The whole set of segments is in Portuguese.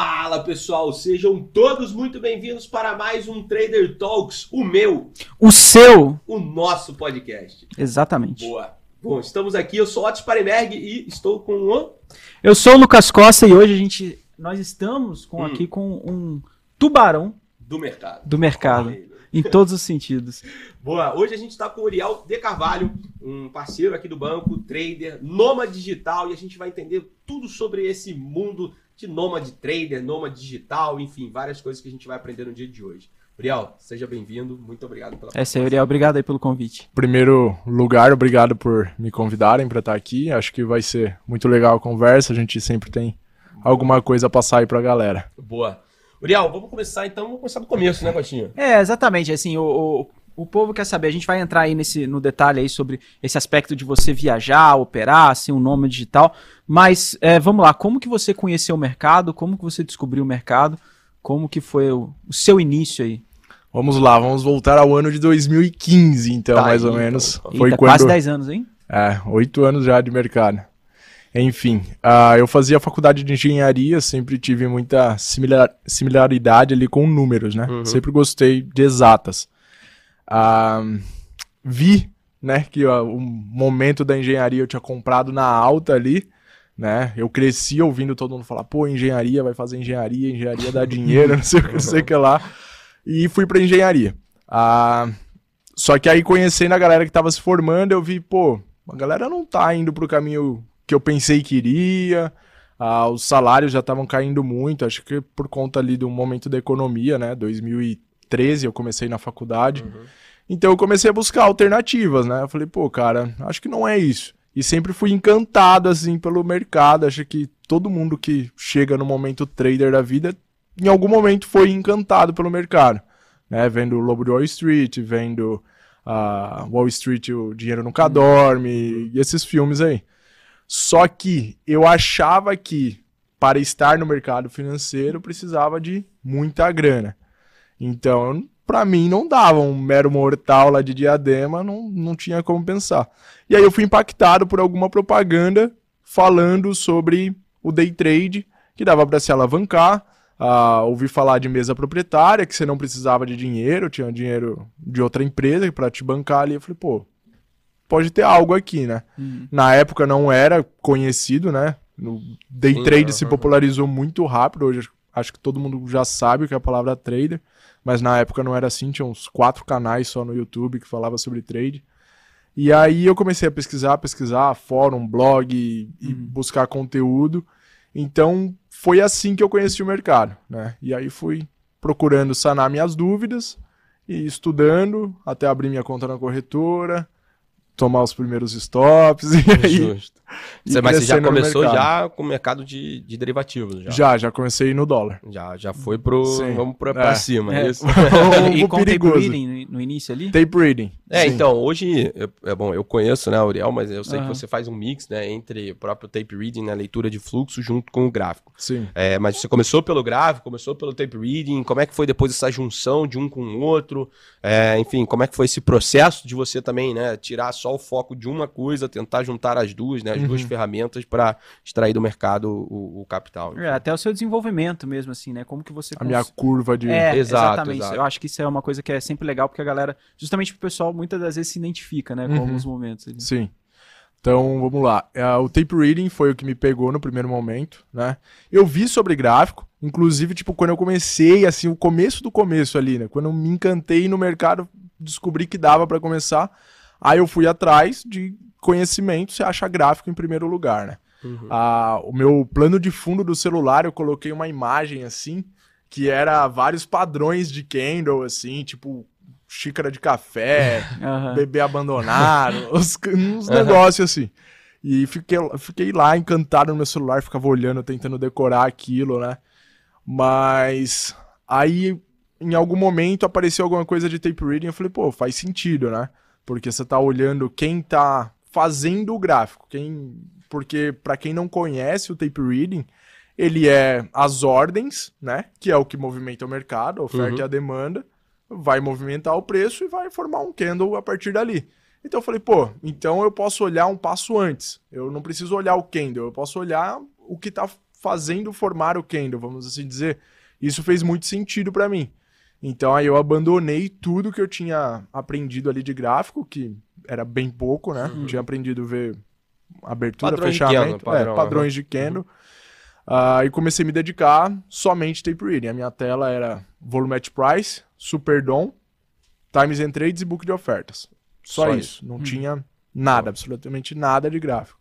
Fala pessoal, sejam todos muito bem-vindos para mais um Trader Talks, o meu, O seu. o nosso podcast. Exatamente. Boa. Bom, estamos aqui, eu sou Otis Parenberg e estou com o... Eu sou o Lucas Costa e hoje a gente. Nós estamos com, Hum. aqui com um tubarão do mercado. do mercado. Em todos os sentidos. Boa, hoje a gente está com o Uriel de Carvalho, um parceiro aqui do banco, trader, nômade digital, e a gente vai entender tudo sobre esse mundo de nômade trader, nômade digital, enfim, várias coisas que a gente vai aprender no dia de hoje. Uriel, seja bem-vindo, muito obrigado pela Essa aí, Uriel. Obrigado aí pelo convite. primeiro lugar, obrigado por me convidarem para estar aqui. Acho que vai ser muito legal a conversa. A gente sempre tem alguma coisa a passar aí pra galera. Boa. Uriel, vamos começar então, vamos começar do começo, né, Gostinho? É, exatamente. Assim, o, o, o povo quer saber. A gente vai entrar aí nesse, no detalhe aí sobre esse aspecto de você viajar, operar, ser um nome digital. Mas é, vamos lá, como que você conheceu o mercado? Como que você descobriu o mercado? Como que foi o, o seu início aí? Vamos lá, vamos voltar ao ano de 2015, então, Tá mais ou menos. então. Foi Eita, quando. quase 10 anos, hein? É, oito anos já de mercado. Enfim, ah, eu fazia faculdade de engenharia, sempre tive muita similar- similaridade ali com números, né? Uhum. Sempre gostei de exatas. Vi, né, que o momento da engenharia eu tinha comprado na alta ali, né? Eu cresci ouvindo todo mundo falar, pô, engenharia, vai fazer engenharia, engenharia dá dinheiro, não sei o que, sei que lá. E fui pra engenharia. Só que aí conhecendo a galera que tava se formando, eu vi, pô, a galera não tá indo pro caminho que eu pensei que iria. Ah, os salários já estavam caindo muito, acho que por conta ali do momento da economia, né? 2013 eu comecei na faculdade. Então eu comecei a buscar alternativas, né? Eu falei, pô, cara, acho que não é isso. E sempre fui encantado, assim, pelo mercado. Acho que todo mundo que chega no momento trader da vida, em algum momento foi encantado pelo mercado. Né? Vendo o Lobo de Wall Street, vendo a Wall Street, o Dinheiro Nunca Dorme, e esses filmes aí. Só que eu achava que para estar no mercado financeiro precisava de muita grana. Então, pra mim, não dava um mero mortal lá de diadema, não, não tinha como pensar. E aí eu fui impactado por alguma propaganda falando sobre o day trade, que dava para se alavancar. Ah, ouvi falar de mesa proprietária, que você não precisava de dinheiro, tinha dinheiro de outra empresa para te bancar ali. Eu falei, pô, pode ter algo aqui, né? Na época não era conhecido, né? No day trade se aham. popularizou muito rápido. Hoje acho que todo mundo já sabe o que é a palavra trader, mas na época não era assim. Tinha uns quatro canais só no YouTube que falava sobre trade. E aí eu comecei a pesquisar, pesquisar, fórum, blog e, e buscar conteúdo. Então foi assim que eu conheci o mercado, né? E aí fui procurando sanar minhas dúvidas e estudando até abrir minha conta na corretora, tomar os primeiros stops e aí Justo. e Você, mas você já começou mercado. já com o mercado de, de derivativos, já. Já, já comecei no dólar. Já, já foi pro... Sim. Vamos pra, pra É. cima, É. é isso? e com o tape perigoso. reading no, início ali? Tape reading. É, Sim. então, hoje, eu- é bom, eu conheço, né, Uriel, mas eu sei Aham. que você faz um mix, né, entre o próprio tape reading, né, leitura de fluxo junto com o gráfico. Sim. É, mas você começou pelo gráfico, começou pelo tape reading, como é que foi depois essa junção de um com o outro? É, enfim, como é que foi esse processo de você também, né, tirar só o foco de uma coisa, tentar juntar as duas, né, as duas ferramentas para extrair do mercado o, o capital. É, até o seu desenvolvimento mesmo, assim, né? Como que você... A minha cons- curva de. É, Exato, exatamente. exato. Eu acho que isso é uma coisa que é sempre legal, porque a galera, justamente o pessoal, muitas das vezes se identifica, né, com Uhum. alguns momentos. ali. Sim. Então, vamos lá. É, o tape reading foi o que me pegou no primeiro momento, né? Eu vi sobre gráfico, inclusive, tipo, quando eu comecei, assim, o começo do começo ali, né? Quando eu me encantei no mercado, descobri que dava para começar. Aí eu fui atrás de conhecimento, você acha gráfico em primeiro lugar, né? Uhum. Ah, o meu plano de fundo do celular, eu coloquei uma imagem assim, que era vários padrões de candle, assim, tipo xícara de café, Aham. bebê abandonado, uns, uns negócios assim. E fiquei, fiquei lá encantado no meu celular, ficava olhando, tentando decorar aquilo, né? Mas aí, em algum momento, apareceu alguma coisa de tape reading, eu falei, pô, faz sentido, né? Porque você tá olhando quem tá fazendo o gráfico, quem... Porque, para quem não conhece o tape reading, ele é as ordens, né? Que é o que movimenta o mercado, a oferta Uhum. e a demanda vai movimentar o preço e vai formar um candle a partir dali. Então eu falei, pô, então eu posso olhar um passo antes. Eu não preciso olhar o candle, eu posso olhar o que está fazendo formar o candle, vamos assim dizer. Isso fez muito sentido para mim. Então aí eu abandonei tudo que eu tinha aprendido ali de gráfico, que era bem pouco, né? Uhum. Tinha aprendido a ver abertura, Padrões de fechamento, candle, padrão, é, padrões de candle. Ah, e comecei a me dedicar somente tape reading. A minha tela era volumetric price, super dom, times and trades e book de ofertas. Só, Só isso. Não tinha nada, absolutamente nada de gráfico.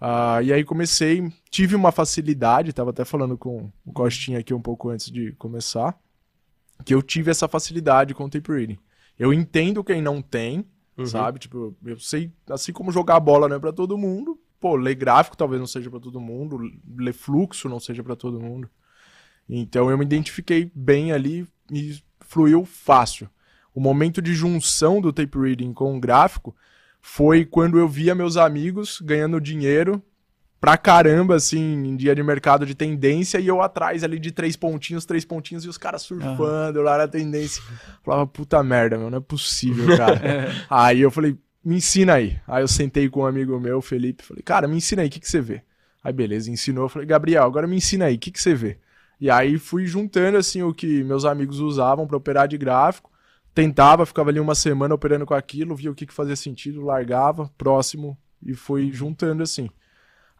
Ah, e aí comecei, tive uma facilidade, tava até falando com o Costinha aqui um pouco antes de começar, que eu tive essa facilidade com o tape reading. Eu entendo quem não tem, Uhum. sabe? Tipo, eu sei, assim como jogar bola não é pra todo mundo, pô, ler gráfico talvez não seja pra todo mundo, ler fluxo não seja pra todo mundo. Então eu me identifiquei bem ali e fluiu fácil. O momento de junção do tape reading com o gráfico foi quando eu via meus amigos ganhando dinheiro pra caramba, assim, em dia de mercado de tendência, e eu atrás ali de três pontinhos, três pontinhos, e os caras surfando lá na tendência. Falava, puta merda, meu, não é possível, cara. aí eu falei, me ensina aí. Aí eu sentei com um amigo meu, Felipe, falei, cara, me ensina aí, o que, que você vê? Aí beleza, ensinou, eu falei, Gabriel, agora me ensina aí, o que, que você vê? E aí fui juntando, assim, o que meus amigos usavam pra operar de gráfico, tentava, ficava ali uma semana operando com aquilo, via o que, que fazia sentido, largava, próximo, e fui juntando assim.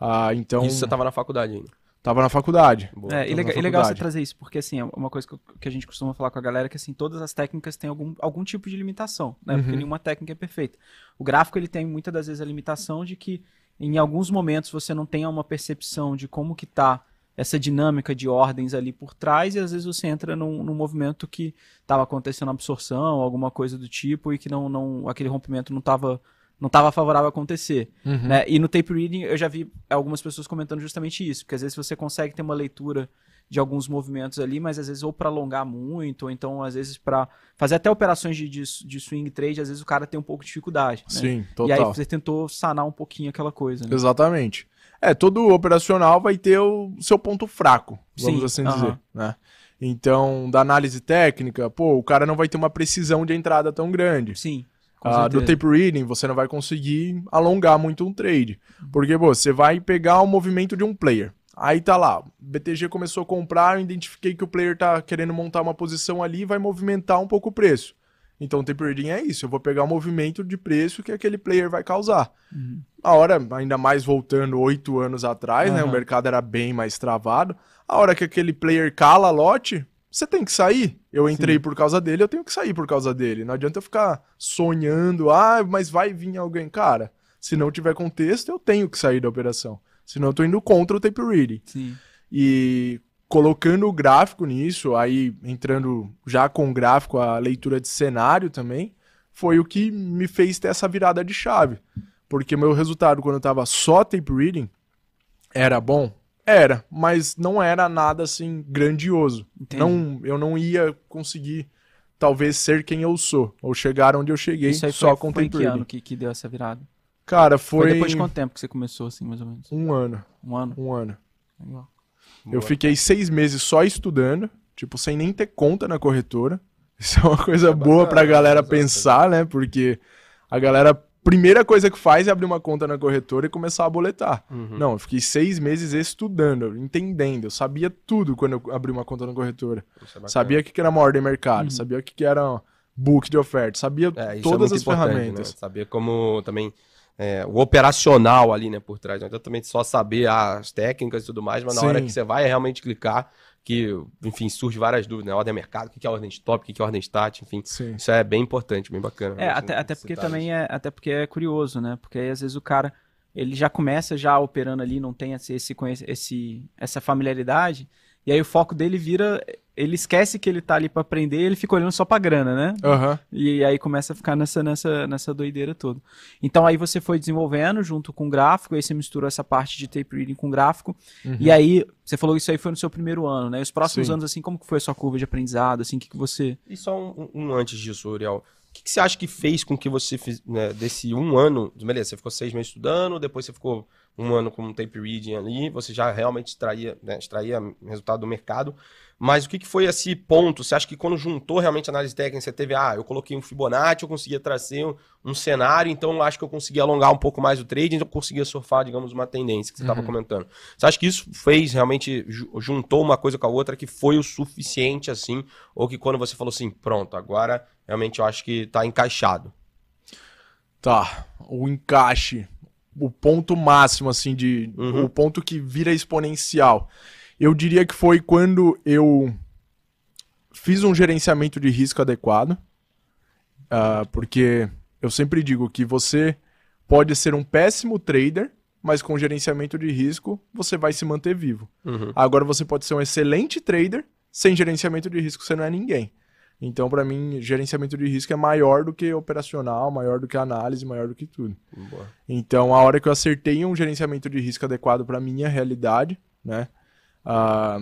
Ah, então, Isso você tava na faculdade ainda. tava na faculdade. Boa. É, e legal, e legal você trazer isso, porque assim, é uma coisa que, eu- que a gente costuma falar com a galera é que assim, todas as técnicas têm algum, algum tipo de limitação, né? Porque Uhum. nenhuma técnica é perfeita. O gráfico, ele tem muitas das vezes a limitação de que em alguns momentos você não tenha uma percepção de como que tá essa dinâmica de ordens ali por trás e às vezes você entra num, num movimento que estava acontecendo absorção, alguma coisa do tipo e que não, não aquele rompimento não estava não estava favorável a acontecer. Uhum. Né? E no tape reading eu já vi algumas pessoas comentando justamente isso, porque às vezes você consegue ter uma leitura de alguns movimentos ali, mas às vezes ou para alongar muito, ou então às vezes para fazer até operações de, de, de swing trade, às vezes o cara tem um pouco de dificuldade. né? Sim, E total. aí você tentou sanar um pouquinho aquela coisa. Né? Exatamente. É, todo operacional vai ter o seu ponto fraco, vamos Sim, assim aham. dizer, né? Então, da análise técnica, pô, o cara não vai ter uma precisão de entrada tão grande. Sim. Ah, do tape reading, você não vai conseguir alongar muito um trade. Porque pô, você vai pegar o movimento de um player. Aí tá lá, o BTG começou a comprar, eu identifiquei que o player tá querendo montar uma posição ali e vai movimentar um pouco o preço. Então o tape reading é isso, eu vou pegar o movimento de preço que aquele player vai causar. Uhum. A hora, ainda mais voltando oito anos atrás, né? O mercado era bem mais travado. A hora que aquele player cala lote, você tem que sair. Eu entrei por causa dele, eu tenho que sair por causa dele. Não adianta eu ficar sonhando, ah, mas vai vir alguém. Cara, se não tiver contexto, eu tenho que sair da operação. Senão eu tô indo contra o tape reading. Sim. E colocando o gráfico nisso, aí entrando já com o gráfico, a leitura de cenário também, foi o que me fez ter essa virada de chave. Porque meu resultado quando eu tava só tape reading era bom? Era, mas não era nada assim grandioso. Entendi. Não, eu não ia conseguir talvez ser quem eu sou, ou chegar onde eu cheguei Isso aí só foi, com foi que ano que, que deu essa virada? Cara, Foi... foi, depois de quanto tempo que você começou, assim, mais ou menos? um ano, Um ano? um ano. Legal. Eu fiquei seis meses só estudando, tipo, sem nem ter conta na corretora. Isso é uma coisa boa pra bacana, galera exato. pensar, né? Porque a galera, primeira coisa que faz é abrir uma conta na corretora e começar a boletar. Uhum. Não, eu fiquei seis meses estudando, entendendo. Eu sabia tudo quando eu abri uma conta na corretora. É. Sabia o que era uma ordem mercado, sabia o que era book de oferta, sabia É, é todas muito as importante, ferramentas. Né? Saber como também é, o operacional ali, né, por trás. Não adianta também só saber as técnicas e tudo mais, mas na Sim. hora que você vai realmente clicar, que, enfim, surge várias dúvidas, né? Ordem é mercado, o que que é ordem stop, o que que é ordem stat, enfim. Sim. Isso é bem importante, bem bacana. É, até, até porque também é, até porque é curioso, né? Porque aí às vezes o cara ele já começa já operando ali, não tem esse, esse, esse essa familiaridade, e aí o foco dele vira, ele esquece que ele tá ali pra aprender, ele fica olhando só pra grana, né? Aham. E aí começa a ficar nessa, nessa, nessa doideira toda. Então aí você foi desenvolvendo junto com o gráfico, aí você misturou essa parte de tape reading com gráfico, e aí você falou que isso aí foi no seu primeiro ano, né? E os próximos Sim. anos, assim, como que foi a sua curva de aprendizado, assim, o que, que você... E só um, um antes disso, Uriel. O que, que você acha que fez com que você, fiz, né, desse um ano, beleza, você ficou seis meses estudando, depois você ficou um ano com um tape reading ali, você já realmente extraía, né, extraía resultado do mercado. Mas o que, que foi esse ponto? Você acha que quando juntou realmente a análise técnica, você teve, ah, eu coloquei um Fibonacci, eu conseguia trazer um, um cenário, então eu acho que eu conseguia alongar um pouco mais o trading, eu conseguia surfar, digamos, uma tendência que você estava Uhum. comentando. Você acha que isso fez realmente, ju- juntou uma coisa com a outra, que foi o suficiente assim? Ou que quando você falou assim, pronto, agora realmente eu acho que tá encaixado? Tá, o encaixe, o ponto máximo, assim, de. Uhum. O ponto que vira exponencial. Eu diria que foi quando eu fiz um gerenciamento de risco adequado. ah, porque eu sempre digo que você pode ser um péssimo trader, mas com gerenciamento de risco você vai se manter vivo. Uhum. Agora você pode ser um excelente trader, sem gerenciamento de risco você não é ninguém. Então, para mim, gerenciamento de risco é maior do que operacional, maior do que análise, maior do que tudo. Boa. Então, a hora que eu acertei um gerenciamento de risco adequado para minha realidade, né, ah,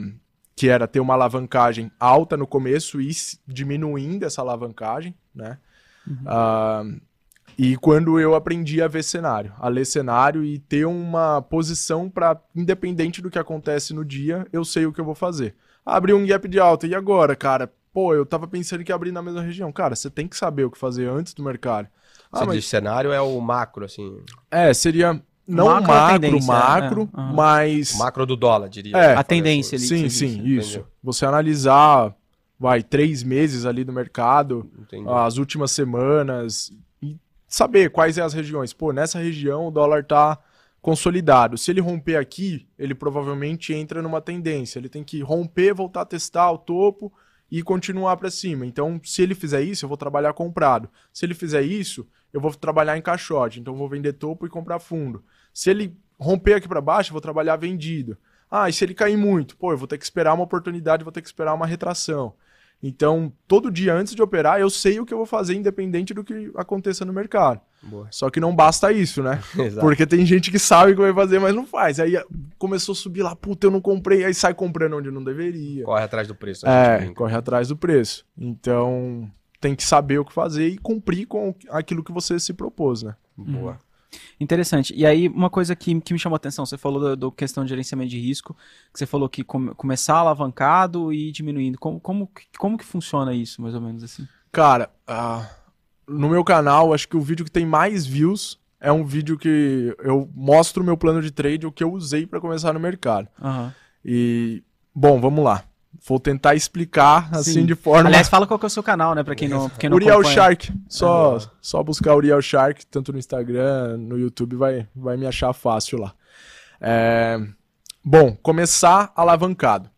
que era ter uma alavancagem alta no começo e diminuindo essa alavancagem, né, ah, e quando eu aprendi a ver cenário, a ler cenário e ter uma posição para, independente do que acontece no dia, eu sei o que eu vou fazer. Abri um gap de alta, e agora, cara? Pô, eu tava pensando que ia abrir na mesma região. Cara, você tem que saber o que fazer antes do mercado. Ah, Você mas- diz cenário é o macro, assim, é, seria não Macro macro, é macro, tendência, macro é, mas o macro do dólar, diria. É, a tendência ali. sim, sim, disse, isso. entendeu? Você analisar, vai, três meses ali no mercado, Entendi. as últimas semanas, e saber quais é as regiões. Pô, nessa região o dólar tá consolidado. Se ele romper aqui, ele provavelmente entra numa tendência. Ele tem que romper, voltar a testar o topo e continuar para cima. Então, se ele fizer isso, eu vou trabalhar comprado. Se ele fizer isso, eu vou trabalhar em caixote. Então, eu vou vender topo e comprar fundo. Se ele romper aqui para baixo, eu vou trabalhar vendido. Ah, e se ele cair muito? Pô, eu vou ter que esperar uma oportunidade, vou ter que esperar uma retração. Então, todo dia antes de operar, eu sei o que eu vou fazer, independente do que aconteça no mercado. Boa. Só que não basta isso, né? Exato. Porque tem gente que sabe o que vai fazer, mas não faz. Aí começou a subir lá, puta, eu não comprei, aí sai comprando onde não deveria. Corre atrás do preço. a gente É, brinca. corre atrás do preço. Então, tem que saber o que fazer e cumprir com aquilo que você se propôs, né? Boa. Interessante. E aí, uma coisa que, que me chamou a atenção, você falou da do questão de gerenciamento de risco, que você falou que come- começar alavancado e ir diminuindo. Como, como, que- como que funciona isso, mais ou menos assim? Cara, ah, no meu canal, acho que o vídeo que tem mais views é um vídeo que eu mostro o meu plano de trade, o que eu usei para começar no mercado. Aham. E, bom, vamos lá. Vou tentar explicar assim Sim. de forma. Aliás, fala qual que é o seu canal, né? Pra quem não, pra quem não Uriel acompanha. Shark. Só, Aham. só buscar Uriel Shark, tanto no Instagram, no YouTube, vai, vai me achar fácil lá. É, Bom, começar alavancado.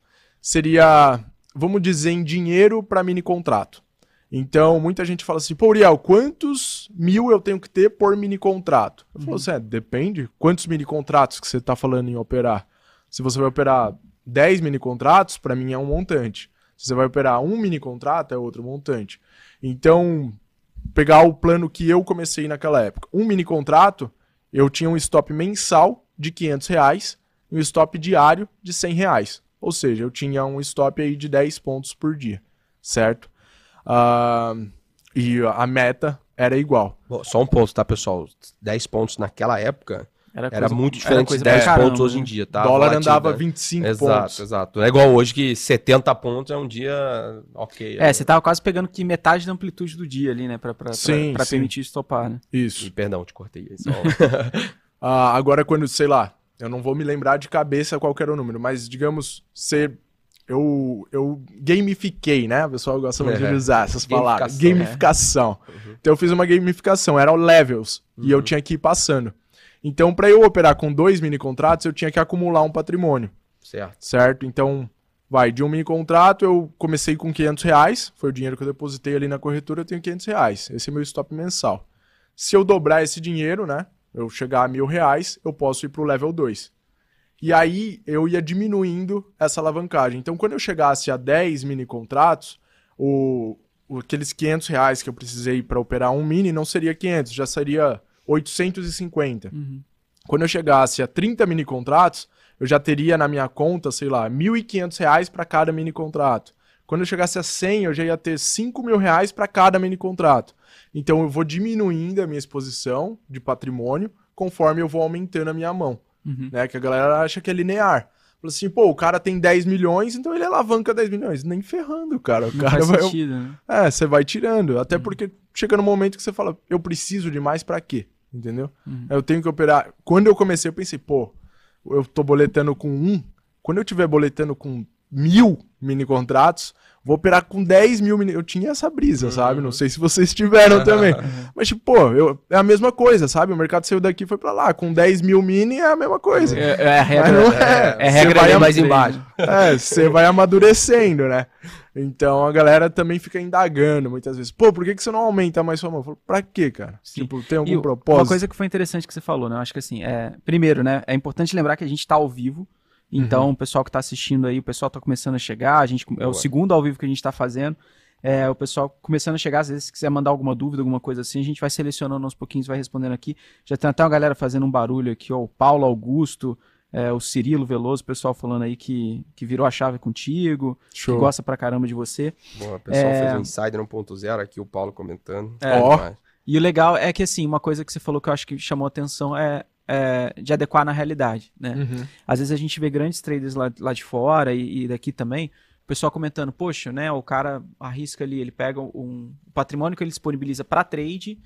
Seria, vamos dizer, em dinheiro para mini contrato. Então, muita gente fala assim, pô, Uriel, quantos mil eu tenho que ter por mini contrato? Eu falo assim, é, depende. Quantos mini contratos que você está falando em operar? Se você vai operar 10 mini contratos, para mim é um montante. Se você vai operar um mini contrato, é outro montante. Então, pegar o plano que eu comecei naquela época. Um mini contrato, eu tinha um stop mensal de 500 reais e um stop diário de 100 reais. Ou seja, eu tinha um stop aí de 10 pontos por dia, certo? Ah, e a meta era igual. Bom, só um ponto, tá, pessoal? 10 pontos naquela época era coisa- muito era diferente de coisa 10 pra caramba, pontos hoje em né? dia, tá? o dólar andava 25 Exato, pontos. exato. Não é igual hoje que 70 pontos é um dia ok. É, você tava quase pegando que metade da amplitude do dia ali, né? Pra, pra, pra- Sim, pra sim. permitir estopar, né? Isso. E, perdão, te cortei aí. Só... Ah, agora, quando, sei lá, eu não vou me lembrar de cabeça qual que era o número, mas digamos, ser. Eu, eu gamifiquei, né? O pessoal gosta muito de Uhum. usar essas palavras. Gamificação, Gamificação. Uhum. Então eu fiz uma gamificação, eram levels, e eu tinha que ir passando. Então, para eu operar com dois mini contratos, eu tinha que acumular um patrimônio, certo. certo? Então, vai, de um mini contrato, eu comecei com 500 reais, foi o dinheiro que eu depositei ali na corretora, eu tenho 500 reais. Esse é meu stop mensal. Se eu dobrar esse dinheiro, né? Eu chegar a mil reais, eu posso ir pro level 2. E aí eu ia diminuindo essa alavancagem. Então, quando eu chegasse a 10 mini contratos, o, aqueles 500 reais que eu precisei para operar um mini não seria 500, já seria 850. Uhum. Quando eu chegasse a 30 mini contratos, eu já teria na minha conta, sei lá, 1.500 reais para cada mini contrato. Quando eu chegasse a 100, eu já ia ter 5 mil reais para cada mini contrato. Então eu vou diminuindo a minha exposição de patrimônio conforme eu vou aumentando a minha mão. Uhum. Né? Que a galera acha que é linear. Fala assim, pô, o cara tem 10 milhões, então ele alavanca 10 milhões. Nem ferrando, cara. O Não cara vai. sentido, né? É, você vai tirando. Até porque chega no momento que você fala, eu preciso de mais pra quê? Entendeu? Uhum. Eu tenho que operar. Quando eu comecei, eu pensei, pô, eu tô boletando com um. Quando eu tiver boletando com mil mini contratos, vou operar com 10 mil mini. Eu tinha essa brisa, sabe? Não sei se vocês tiveram também. Mas, tipo, pô, eu... é a mesma coisa, sabe? O mercado saiu daqui e foi pra lá. Com 10 mil mini é a mesma coisa. É, é a regra, Mas não é. é, Você regra vai mais embaixo. É, você vai amadurecendo, né? Então a galera também fica indagando muitas vezes. Pô, por que, que você não aumenta mais sua mão? Eu falo, pra quê, cara? Sim. Tipo, tem algum E propósito? Uma coisa que foi interessante que você falou, né? Eu acho que assim, é, primeiro, né? É importante lembrar que a gente tá ao vivo. Então, Uhum. o pessoal que tá assistindo aí, o pessoal tá começando a chegar. A gente, é o segundo ao vivo que a gente tá fazendo. É, o pessoal começando a chegar, às vezes, se quiser mandar alguma dúvida, alguma coisa assim, a gente vai selecionando aos pouquinhos, vai respondendo aqui. Já tem até uma galera fazendo um barulho aqui, ó, o Paulo Augusto, é, o Cirilo Veloso, o pessoal falando aí que, que virou a chave contigo, Show. que gosta pra caramba de você. Boa, o pessoal É. fez um Insider 1.0 aqui, o Paulo comentando. É. Demais. E o legal é que, assim, uma coisa que você falou que eu acho que chamou atenção é, é de adequar na realidade, né? Uhum. Às vezes a gente vê grandes traders lá, lá de fora e, e daqui também, o pessoal comentando, poxa, né, o cara arrisca ali, ele pega um o patrimônio que ele disponibiliza para trade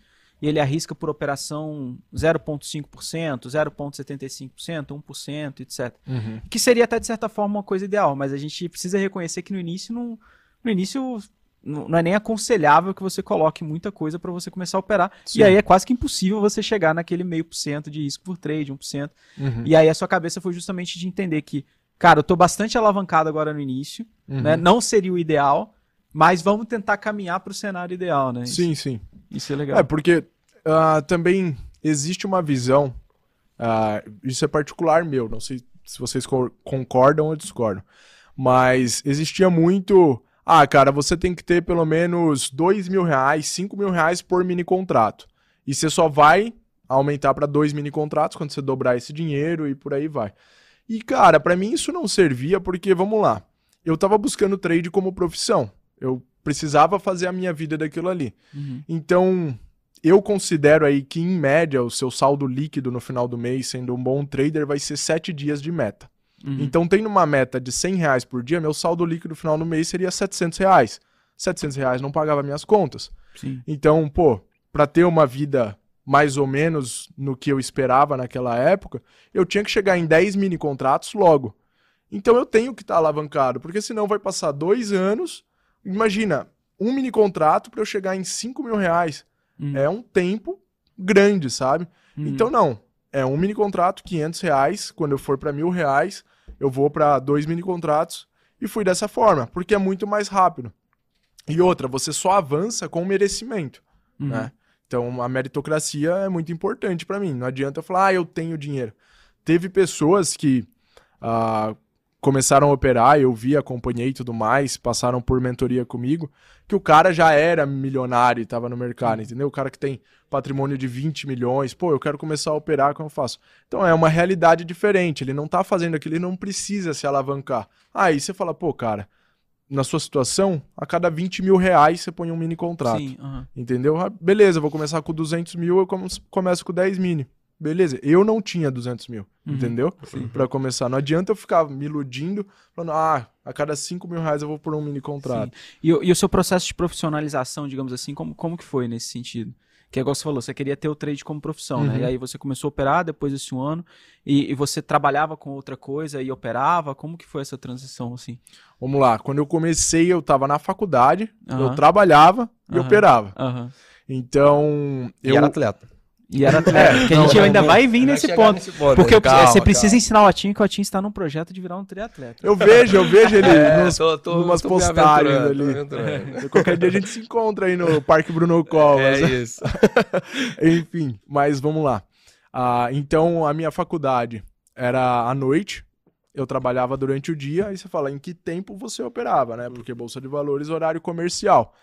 e ele arrisca por operação 0,5%, 0,75%, 1%, etc. Uhum. Que seria até de certa forma uma coisa ideal, mas a gente precisa reconhecer que no início não, no início não é nem aconselhável que você coloque muita coisa para você começar a operar. Sim. E aí é quase que impossível você chegar naquele meio por cento de risco por trade, 1%. Uhum. E aí a sua cabeça foi justamente de entender que, cara, eu tô bastante alavancado agora no início, Uhum. né? Não seria o ideal, mas vamos tentar caminhar para o cenário ideal, né? Isso, Sim, sim. isso é legal. É, porque ah, também existe uma visão, ah, isso é particular meu, não sei se vocês co- concordam ou discordam, mas existia muito, ah, cara, você tem que ter pelo menos dois mil reais, cinco mil reais por mini contrato, e você só vai aumentar para dois mini contratos quando você dobrar esse dinheiro e por aí vai. E, cara, pra mim isso não servia porque, vamos lá, eu tava buscando trade como profissão, eu precisava fazer a minha vida daquilo ali. Uhum. Então, eu considero aí que, em média, o seu saldo líquido no final do mês, sendo um bom trader, vai ser sete dias de meta. Uhum. Então, tendo uma meta de 100 reais por dia, meu saldo líquido no final do mês seria 700 reais. 700 reais não pagava minhas contas. Sim. Então, pô, pra ter uma vida mais ou menos no que eu esperava naquela época, eu tinha que chegar em 10 mini contratos logo. Então eu tenho que estar alavancado, porque senão vai passar dois anos. Imagina, um mini contrato para eu chegar em 5 mil reais. Uhum. É um tempo grande, sabe? Uhum. Então não, é um mini contrato, 500 reais. Quando eu for para mil reais, eu vou para dois mini contratos e fui dessa forma, porque é muito mais rápido. E outra, você só avança com merecimento Uhum. né? Então a meritocracia é muito importante pra mim. Não adianta eu falar, ah, eu tenho dinheiro. Teve pessoas que ah, começaram a operar, eu vi, acompanhei e tudo mais, passaram por mentoria comigo, que o cara já era milionário e tava no mercado, entendeu? O cara que tem patrimônio de 20 milhões, pô, eu quero começar a operar, como eu faço? Então é uma realidade diferente, ele não tá fazendo aquilo, ele não precisa se alavancar. Aí você fala, pô, cara, na sua situação, a cada 20 mil reais você põe um mini contrato. Sim. Entendeu? Ah, beleza, vou começar com 200 mil, eu come- começo com 10 mini. Beleza, eu não tinha 200 mil, Uhum, entendeu? Pra começar. Não adianta eu ficar me iludindo, falando, ah, a cada 5 mil reais eu vou por um mini contrato. E, o- e o seu processo de profissionalização, digamos assim, como, como que foi nesse sentido? Que é igual você falou, você queria ter o trade como profissão, né? Uhum. E aí você começou a operar depois desse um ano e, e você trabalhava com outra coisa e operava. Como que foi essa transição, assim? Vamos lá, quando eu comecei, eu tava na faculdade, eu Aham. trabalhava e operava. Então, E eu. era atleta. E era atleta. que a gente não, ainda não. vai vir nesse ponto. nesse ponto, Porque Calma, você precisa calma. ensinar o Atinho que o Atinho está num projeto de virar um triatleta. Eu vejo, eu vejo ele É, nos, tô- tô- numas tô postagens ali. aventurando. Qualquer dia a gente se encontra aí no Parque Bruno Covas. É isso. Enfim, mas vamos lá. Ah, então, a minha faculdade era à noite, eu trabalhava durante o dia, aí você fala em que tempo você operava, né? Porque Bolsa de Valores, horário comercial.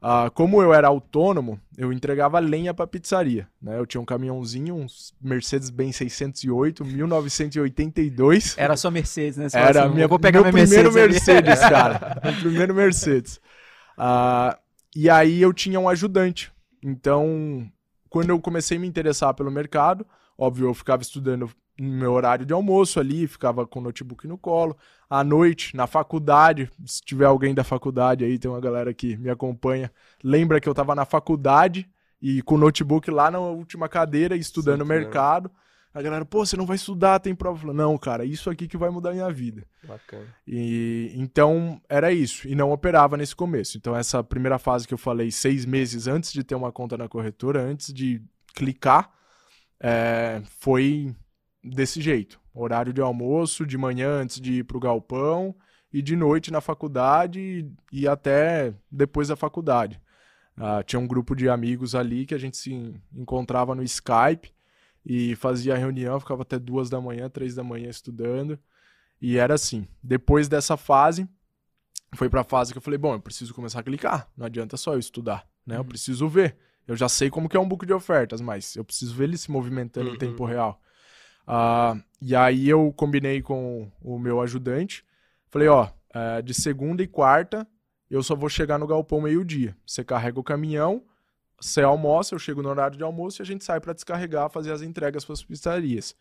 Ah, como eu era autônomo, eu entregava lenha para pizzaria. Né? Eu tinha um caminhãozinho, um Mercedes-Benz 608, 1982. Era só Mercedes, né? Você Era assim, minha, vou pegar meu minha primeiro Mercedes. Mercedes, cara. meu primeiro Mercedes. Ah, e aí eu tinha um ajudante. Então, quando eu comecei a me interessar pelo mercado, óbvio, eu ficava estudando no meu horário de almoço ali, ficava com o notebook no colo. À noite, na faculdade, se tiver alguém da faculdade aí, tem uma galera que me acompanha, lembra que eu tava na faculdade e com o notebook lá na última cadeira, estudando Sim, mercado. A galera, pô, você não vai estudar, tem prova. Falo, Não, cara, isso aqui que vai mudar a minha vida. Bacana. E então era isso. E não operava nesse começo. Então, essa primeira fase que eu falei, seis meses antes de ter uma conta na corretora, antes de clicar, é, foi desse jeito. Horário de almoço, de manhã antes de ir pro galpão, e de noite na faculdade e, até depois da faculdade. Ah, tinha um grupo de amigos ali que a gente se encontrava no Skype e fazia reunião, ficava até duas da manhã, três da manhã estudando. E era assim. Depois dessa fase, foi pra fase que eu falei, bom, eu preciso começar a clicar. Não adianta só eu estudar, né? Eu preciso ver. Eu já sei como que é um book de ofertas, mas eu preciso ver ele se movimentando Uhum. em tempo real. Ah, e aí eu combinei com o meu ajudante. Falei, ó, eh, de segunda e quarta eu só vou chegar no galpão meio-dia. Você carrega o caminhão, você almoça, eu chego no horário de almoço e a gente sai pra descarregar, fazer as entregas para as pizzarias.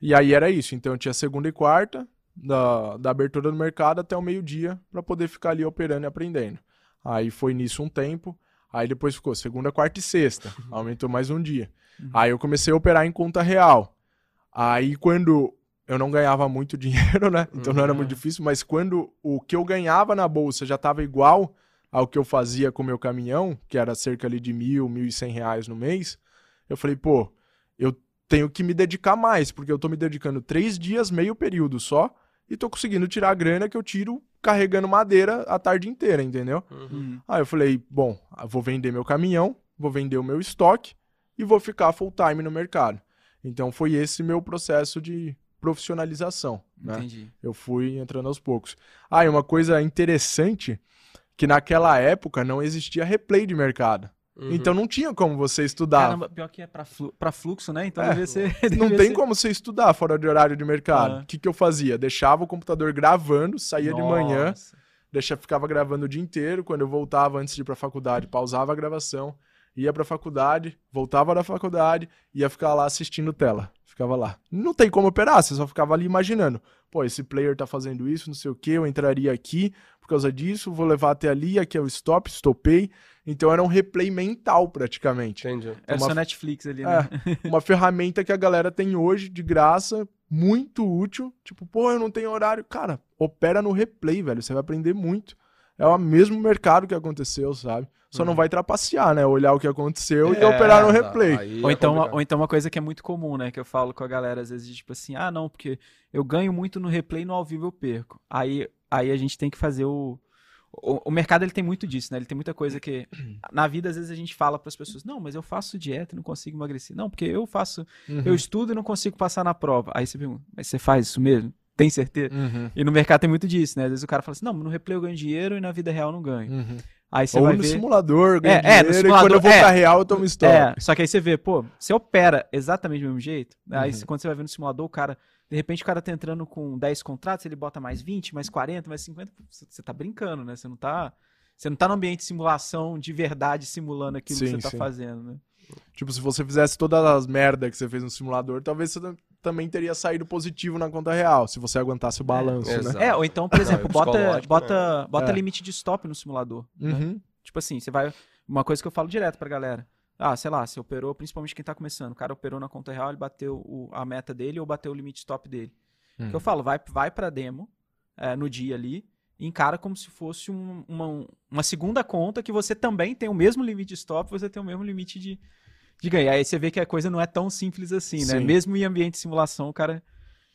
E aí era isso. Então eu tinha segunda e quarta, da, da abertura do mercado até o meio-dia, para poder ficar ali operando e aprendendo. Aí foi nisso um tempo. Aí depois ficou segunda, quarta e sexta. Aumentou mais um dia. Aí eu comecei a operar em conta real. Aí quando eu não ganhava muito dinheiro, né? Então não era muito difícil, mas quando o que eu ganhava na bolsa já estava igual ao que eu fazia com o meu caminhão, que era cerca ali de mil, mil e cem reais no mês, eu falei, pô, eu tenho que me dedicar mais, porque eu tô me dedicando três dias, meio período só, e tô conseguindo tirar a grana que eu tiro carregando madeira a tarde inteira, entendeu? Uhum. Aí eu falei, bom, eu vou vender meu caminhão, vou vender o meu estoque e vou ficar full time no mercado. Então foi esse meu processo de profissionalização, né? Entendi. Eu fui entrando aos poucos. Ah, e uma coisa interessante que naquela época não existia replay de mercado. Uhum. Então não tinha como você estudar. Caramba, pior que é pra, flu- fluxo, né? Então É, devia ser. Não devia tem ser- como você estudar fora de horário de mercado. O Ah. que, que eu fazia? Deixava o computador gravando, saía de manhã, Nossa. deixa, ficava gravando o dia inteiro. Quando eu voltava antes de ir pra faculdade, pausava a gravação, ia pra faculdade, voltava da faculdade, ia ficar lá assistindo tela. Ficava lá. Não tem como operar, você só ficava ali imaginando. Pô, esse player tá fazendo isso, não sei o que, eu entraria aqui por causa disso, vou levar até ali, aqui é o stop, stopei. Então era um replay mental praticamente. Entendi. É uma- seu Netflix ali, né? É, uma ferramenta que a galera tem hoje de graça, muito útil. Tipo, pô, eu não tenho horário. Cara, opera no replay, velho. Você vai aprender muito. É o mesmo mercado que aconteceu, sabe? Só não vai trapacear, né? Olhar o que aconteceu e operar no replay. Uhum. aí Ou é então, complicado. ou então uma coisa que é muito comum, né? Que eu falo com a galera às vezes, tipo assim, ah, não, porque eu ganho muito no replay no ao vivo eu perco. Aí, aí a gente tem que fazer o. O, o mercado ele tem muito disso, né? Ele tem muita coisa que. Na vida, às vezes, a gente fala para as pessoas, não, mas eu faço dieta e não consigo emagrecer. Não, porque eu faço. Uhum. Eu estudo e não consigo passar na prova. Aí você pergunta, mas você faz isso mesmo? Tem certeza? Uhum. E no mercado tem muito disso, né? Às vezes o cara fala assim, não, no replay eu ganho dinheiro e na vida real eu não ganho. Uhum. Aí você Ou vai no ver. simulador, ganha É, é, no dinheiro, e simulador, quando eu vou é. pra real, eu tomo stop. É, só que aí você vê, pô, você opera exatamente do mesmo jeito. Aí Uhum. quando você vai ver no simulador, o cara, de repente o cara tá entrando com 10 contratos, ele bota mais 20, mais 40, mais 50, pô, você tá brincando, né? Você não tá, você não tá no ambiente de simulação de verdade simulando aquilo que Sim, você tá sim. fazendo, né? Tipo, se você fizesse todas as merdas que você fez no simulador, talvez você também teria saído positivo na conta real, se você aguentasse o balanço, né? exato. É, ou então, por Não, exemplo, é bota, psicológico, bota, bota É. limite de stop no simulador. né? Uhum. Tipo assim, você vai. Uma coisa que eu falo direto pra galera. Ah, sei lá, você operou, principalmente quem tá começando. O cara operou na conta real, ele bateu o- a meta dele ou bateu o limite stop dele. O Hum. que eu falo, vai, vai pra demo é, no dia ali e encara como se fosse um- uma, uma segunda conta que você também tem o mesmo limite de stop, você tem o mesmo limite de, de ganhar. Aí você vê que a coisa não é tão simples assim, né? Sim. Mesmo em ambiente de simulação, o cara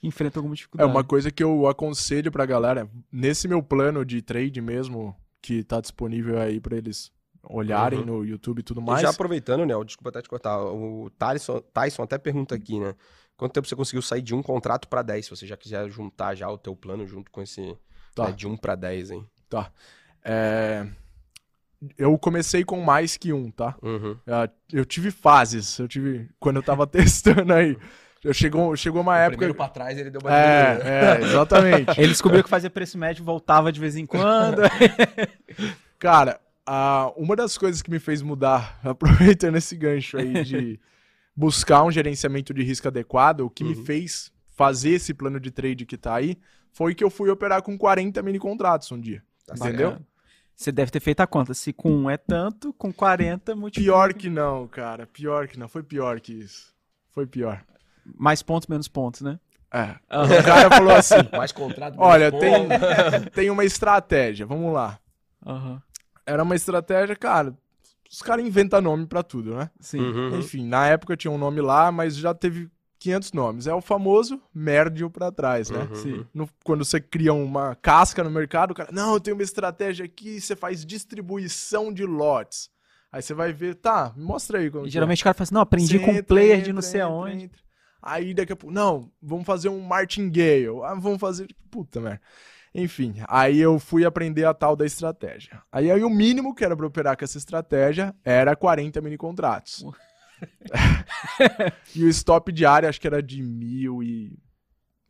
enfrenta alguma É dificuldade. uma coisa que eu aconselho pra galera, nesse meu plano de trade mesmo, que tá disponível aí pra eles olharem Uhum. no YouTube e tudo E mais. já aproveitando, né? Desculpa até te cortar. O Tyson, Tyson até pergunta aqui, né? Quanto tempo você conseguiu sair de um contrato pra 10? Se você já quiser juntar já o teu plano junto com esse Tá. né, de 1 pra 10, hein? Tá. É, eu comecei com mais que um, tá? Uhum. Ah, Eu tive fases, eu tive. Quando eu tava testando aí. Eu chegou, chegou uma época. Primeiro pra trás ele deu uma diminuída. É, é, exatamente. Ele descobriu que fazia preço médio, voltava de vez em quando. Cara, uma das coisas que me fez mudar, aproveitando esse gancho aí de buscar um gerenciamento de risco adequado, o que me Uhum. fez fazer esse plano de trade que tá aí, foi que eu fui operar com 40 mini contratos um dia. Tá entendeu? certo. Você deve ter feito a conta. Se com um é tanto, com 40 multiplica. Pior que não, cara. Pior que não. Foi pior que isso. Foi pior. Mais pontos, menos pontos, né? É. O cara falou assim: Mais contrato. olha, mais tem, tem uma estratégia, vamos lá. Aham. Era uma estratégia, cara. Os caras inventam nome pra tudo, né? Sim. Uhum. Enfim, na época tinha um nome lá, mas já teve 500 nomes. É o famoso mérdio pra trás, né? Uhum. No- quando você cria uma casca no mercado, o cara, não, eu tenho uma estratégia aqui, você faz distribuição de lotes. Aí você vai ver, tá, mostra aí como E é. geralmente o cara fala assim, não, aprendi com um entra, player de não sei entra, aonde. Aí daqui a pouco, não, vamos fazer um martingale. Ah, vamos fazer. Puta merda. Enfim, aí eu fui aprender a tal da estratégia. Aí, aí o mínimo que era pra operar com essa estratégia era 40 mini contratos. e o stop diário acho que era de mil e.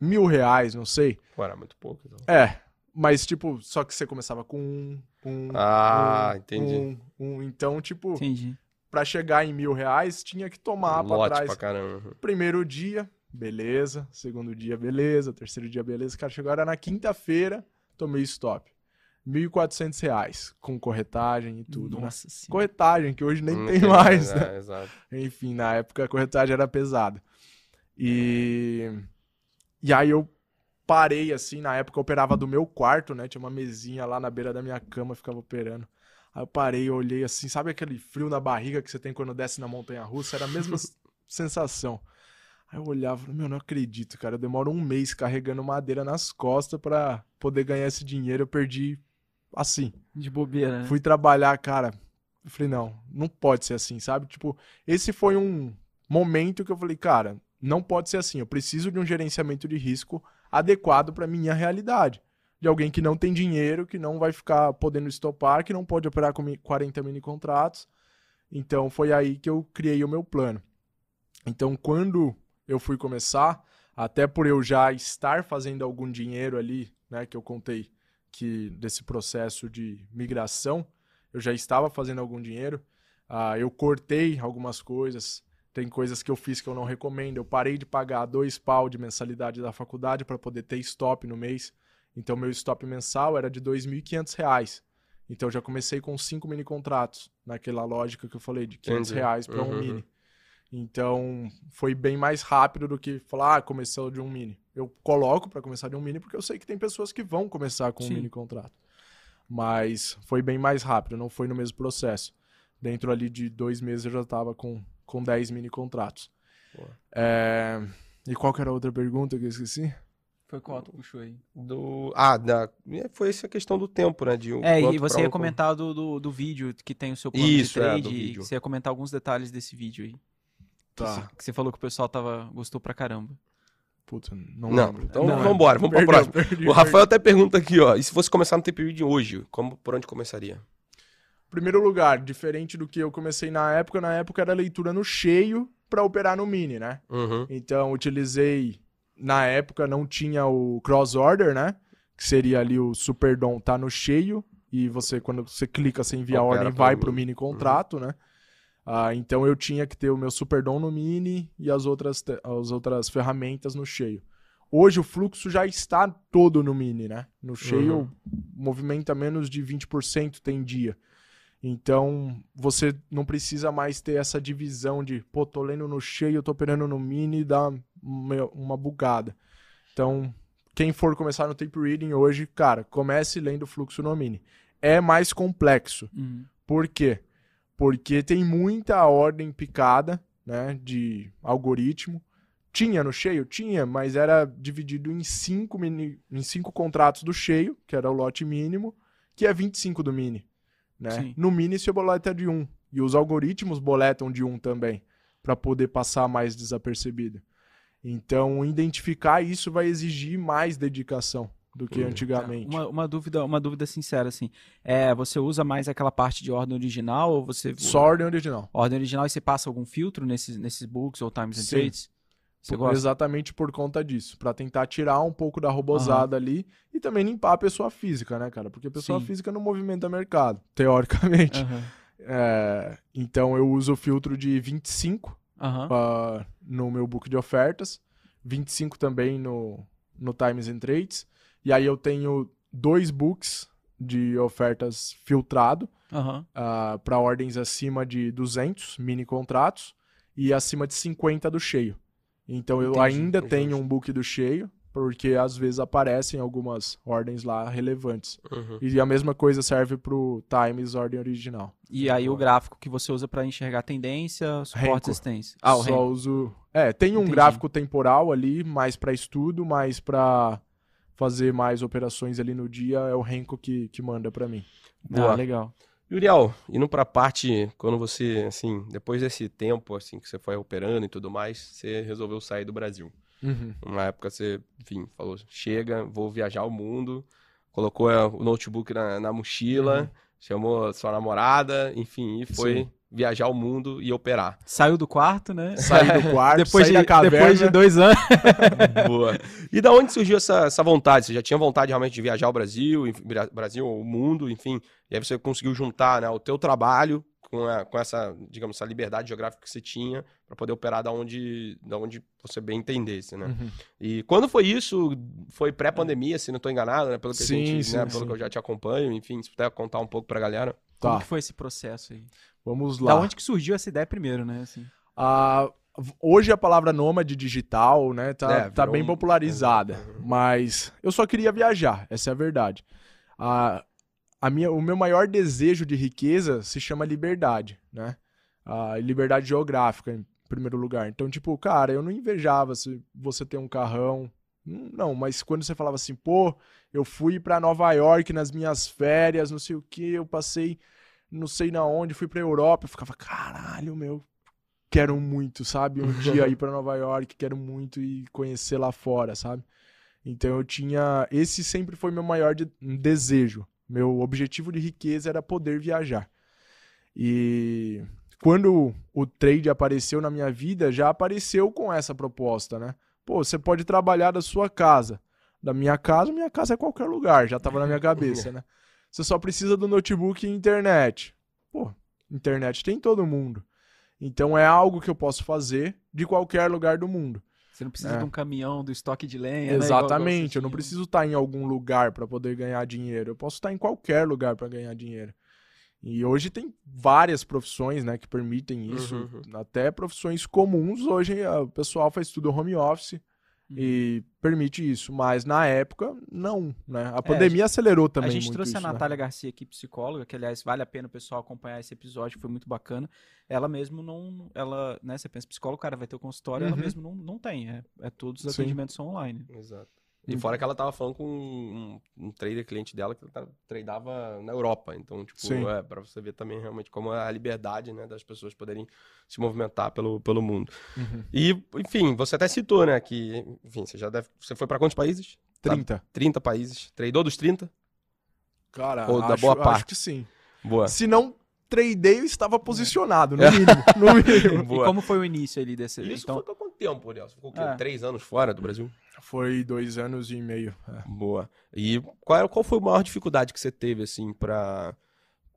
mil reais, não sei. Pô, era muito pouco. Então. É, mas tipo, só que você começava com um. um Ah, um, entendi. um, um. então, tipo, Entendi. pra chegar em mil reais, tinha que tomar pra Lote trás. pra caramba. Primeiro dia, beleza. Segundo dia, beleza. Terceiro dia, beleza. Cara, chegou era na quinta-feira, tomei stop. 1.400 reais, com corretagem e tudo, né? Nossa senhora. Corretagem, que hoje nem Não tem mais, é, né? exato. Enfim, na época a corretagem era pesada. E... E aí eu parei, assim, na época eu operava do meu quarto, né? Tinha uma mesinha lá na beira da minha cama, ficava operando. Aí eu parei, eu olhei assim, sabe aquele frio na barriga que você tem quando desce na montanha-russa? Era a mesma sensação. Aí eu olhava, falei, meu, não acredito, cara. Eu demoro um mês carregando madeira nas costas pra poder ganhar esse dinheiro. Eu perdi assim. De bobeira, né? Fui trabalhar, cara. Eu falei, não, não pode ser assim, sabe? Tipo, esse foi um momento que eu falei, cara, não pode ser assim. Eu preciso de um gerenciamento de risco adequado para minha realidade. De alguém que não tem dinheiro, que não vai ficar podendo estopar, que não pode operar com mi- 40 mini contratos. Então foi aí que eu criei o meu plano. Então, quando eu fui começar, até por eu já estar fazendo algum dinheiro ali, né, que eu contei que desse processo de migração, eu já estava fazendo algum dinheiro. Ah, eu cortei algumas coisas. Tem coisas que eu fiz que eu não recomendo. Eu parei de pagar dois pau de mensalidade da faculdade para poder ter stop no mês. Então, meu stop mensal era de 2.500 reais. Então, eu já comecei com cinco mini contratos, naquela lógica que eu falei, de 500 Entendi. reais para um Uhum. mini. Então, foi bem mais rápido do que falar, ah, começou de um mini. Eu coloco para começar de um mini porque eu sei que tem pessoas que vão começar com um Sim. mini contrato. Mas foi bem mais rápido, não foi no mesmo processo. Dentro ali de dois meses eu já estava com, com 10 mini contratos. É, E qual que era a outra pergunta que eu esqueci? Foi qual tu puxou aí? Do... Ah, da... é, foi essa questão do tempo, né? De um É, e você ia um- comentar do, do, do vídeo que tem o seu plano Isso, de é, trade. do e vídeo. você ia comentar alguns detalhes desse vídeo aí. Que, Tá. você, que você falou que o pessoal tava, gostou pra caramba. Puta, não, Não, lembro. então Não, vamos embora, vamos pra Perdeu, próxima. perdi, O Rafael até pergunta aqui, ó. E se fosse começar no TPV de hoje, como, por onde começaria? Primeiro lugar, diferente do que eu comecei na época, na época era leitura no cheio para operar no mini, né? Uhum. Então, utilizei. Na época não tinha o cross order, né? Que seria ali o Superdom tá no cheio. E você, quando você clica, você envia a ordem, vai pro mini. mini contrato, né? Ah, então eu tinha que ter o meu Superdom no mini e as outras, as outras ferramentas no cheio. Hoje o fluxo já está todo no mini, né? No cheio Uhum. movimenta menos de 20% tem dia. Então, você não precisa mais ter essa divisão de, pô, tô lendo no cheio, tô operando no mini dá uma, uma bugada. Então, quem for começar no tape reading hoje, cara, comece lendo o fluxo no mini. É mais complexo. Uhum. Por quê? Porque tem muita ordem picada, né, de algoritmo. Tinha no cheio? Tinha, mas era dividido em cinco, mini, em cinco contratos do cheio, que era o lote mínimo, que é 25 do mini. Né? Sim. No mini se boleta de um. E os algoritmos boletam de um também, para poder passar mais desapercebido. Então, identificar isso vai exigir mais dedicação. Do que Hum. antigamente. Uma, uma dúvida, uma dúvida sincera, assim. É, você usa mais aquela parte de ordem original ou você. Só ordem original. Ordem original e você passa algum filtro nesses, nesses books ou times and trades? Você gosta? Exatamente por conta disso, Pra tentar tirar um pouco da robozada ali e também limpar a pessoa física, né, cara? Porque a pessoa Sim. física não movimenta mercado, teoricamente. Aham. É, então eu uso o filtro de 25 Aham. ah, no meu book de ofertas, 25 também no, no Times and Trades, e aí eu tenho dois books de ofertas filtrado Aham. para ordens acima de 200 mini contratos e acima de 50 do cheio. Então eu Entendi, ainda entendi. tenho um book do cheio, porque às vezes aparecem algumas ordens lá relevantes. Uhum. E a mesma coisa serve pro Times ordem original. E aí o gráfico que você usa pra enxergar tendência, suporte e resistência. Ah, o Só Renko. uso. É, tem um Entendi. gráfico temporal ali, mais para estudo, mais para fazer mais operações ali no dia, é o Renko que, que manda para mim. Boa. Ah, legal. Uriel, indo pra parte, quando você, assim, depois desse tempo, assim, que você foi operando e tudo mais, você resolveu sair do Brasil. Uma época você, enfim, falou, chega, vou viajar o mundo, colocou é, o notebook na, na mochila, chamou sua namorada, enfim, e foi Sim. Viajar o mundo e operar. Saiu do quarto, né? Saí do quarto, depois, de, da caverna. depois de dois anos. Boa. E da onde surgiu essa, essa vontade? Você já tinha vontade realmente de viajar ao Brasil, Brasil, o mundo, enfim, e aí você conseguiu juntar né, o teu trabalho com, a- com essa, digamos, essa liberdade geográfica que você tinha para poder operar da onde, da onde você bem entendesse, né? Uhum. E quando foi isso? Foi pré-pandemia, se não estou enganado, né? Pelo que a Sim, gente, sim, né, pelo sim. que eu já te acompanho, enfim, se puder contar um pouco pra galera. Como Tá, que foi esse processo aí? Vamos lá. Da onde que surgiu essa ideia primeiro, né? Assim. Ah, hoje a palavra nômade digital, né, tá, É, tá bem um- popularizada, mas eu só queria viajar, essa é a verdade. Ah, a minha, o meu maior desejo de riqueza se chama liberdade, né? Ah, liberdade geográfica, em primeiro lugar. Então, tipo, cara, eu não invejava se você ter um carrão. Hum, Não, mas quando você falava assim, pô, eu fui pra Nova York nas minhas férias, não sei o que, eu passei não sei na onde, fui pra Europa, eu ficava, caralho, meu, quero muito, sabe? Um dia ir pra Nova York, quero muito ir conhecer lá fora, sabe? Então eu tinha. Esse sempre foi meu maior de- desejo. Meu objetivo de riqueza era poder viajar. E quando o trade apareceu na minha vida, já apareceu com essa proposta, né? Pô, você pode trabalhar da sua casa. Da minha casa, minha casa é qualquer lugar, já tava na minha cabeça, né? Você só precisa do notebook e internet. Pô, internet tem em todo mundo. Então é algo que eu posso fazer de qualquer lugar do mundo. Você não precisa É. de um caminhão, do estoque de lenha. né? Igual- Exatamente, igual você eu não preciso estar em algum lugar para poder ganhar dinheiro. Eu posso estar em qualquer lugar para ganhar dinheiro. E hoje tem várias profissões, né, que permitem isso. Uhum. Até profissões comuns hoje o pessoal faz tudo home office Uhum. e permite isso. Mas na época não, né? A pandemia acelerou também É, a gente muito trouxe isso, a né? Natália Garcia aqui, psicóloga, que aliás vale a pena o pessoal acompanhar esse episódio, foi muito bacana. Ela mesmo não, ela, né, você pensa psicólogo, o cara vai ter o consultório, ela Uhum. mesmo não, não tem, é, é todos os Sim. atendimentos são online. Exato. E fora que ela tava falando com um, um trader cliente dela que tá- tradava na Europa. Então, tipo, Sim. é, pra você ver também realmente como é a liberdade, né, das pessoas poderem se movimentar pelo, pelo mundo. Uhum. E, enfim, você até citou, né, que, enfim, você já deve. Você foi pra quantos países? 30. 30 países. Tradou dos 30? Cara, Ou da acho, boa acho parte. que sim. Boa. Se não tradei, eu estava posicionado, no mínimo. no mínimo. Boa. E como foi o início ali desse, Isso então, foi quanto tempo? Você ficou o quê? É. Três anos fora do Brasil? Foi dois anos e meio. é. Boa. E qual, era- qual foi a maior dificuldade que você teve, assim, pra,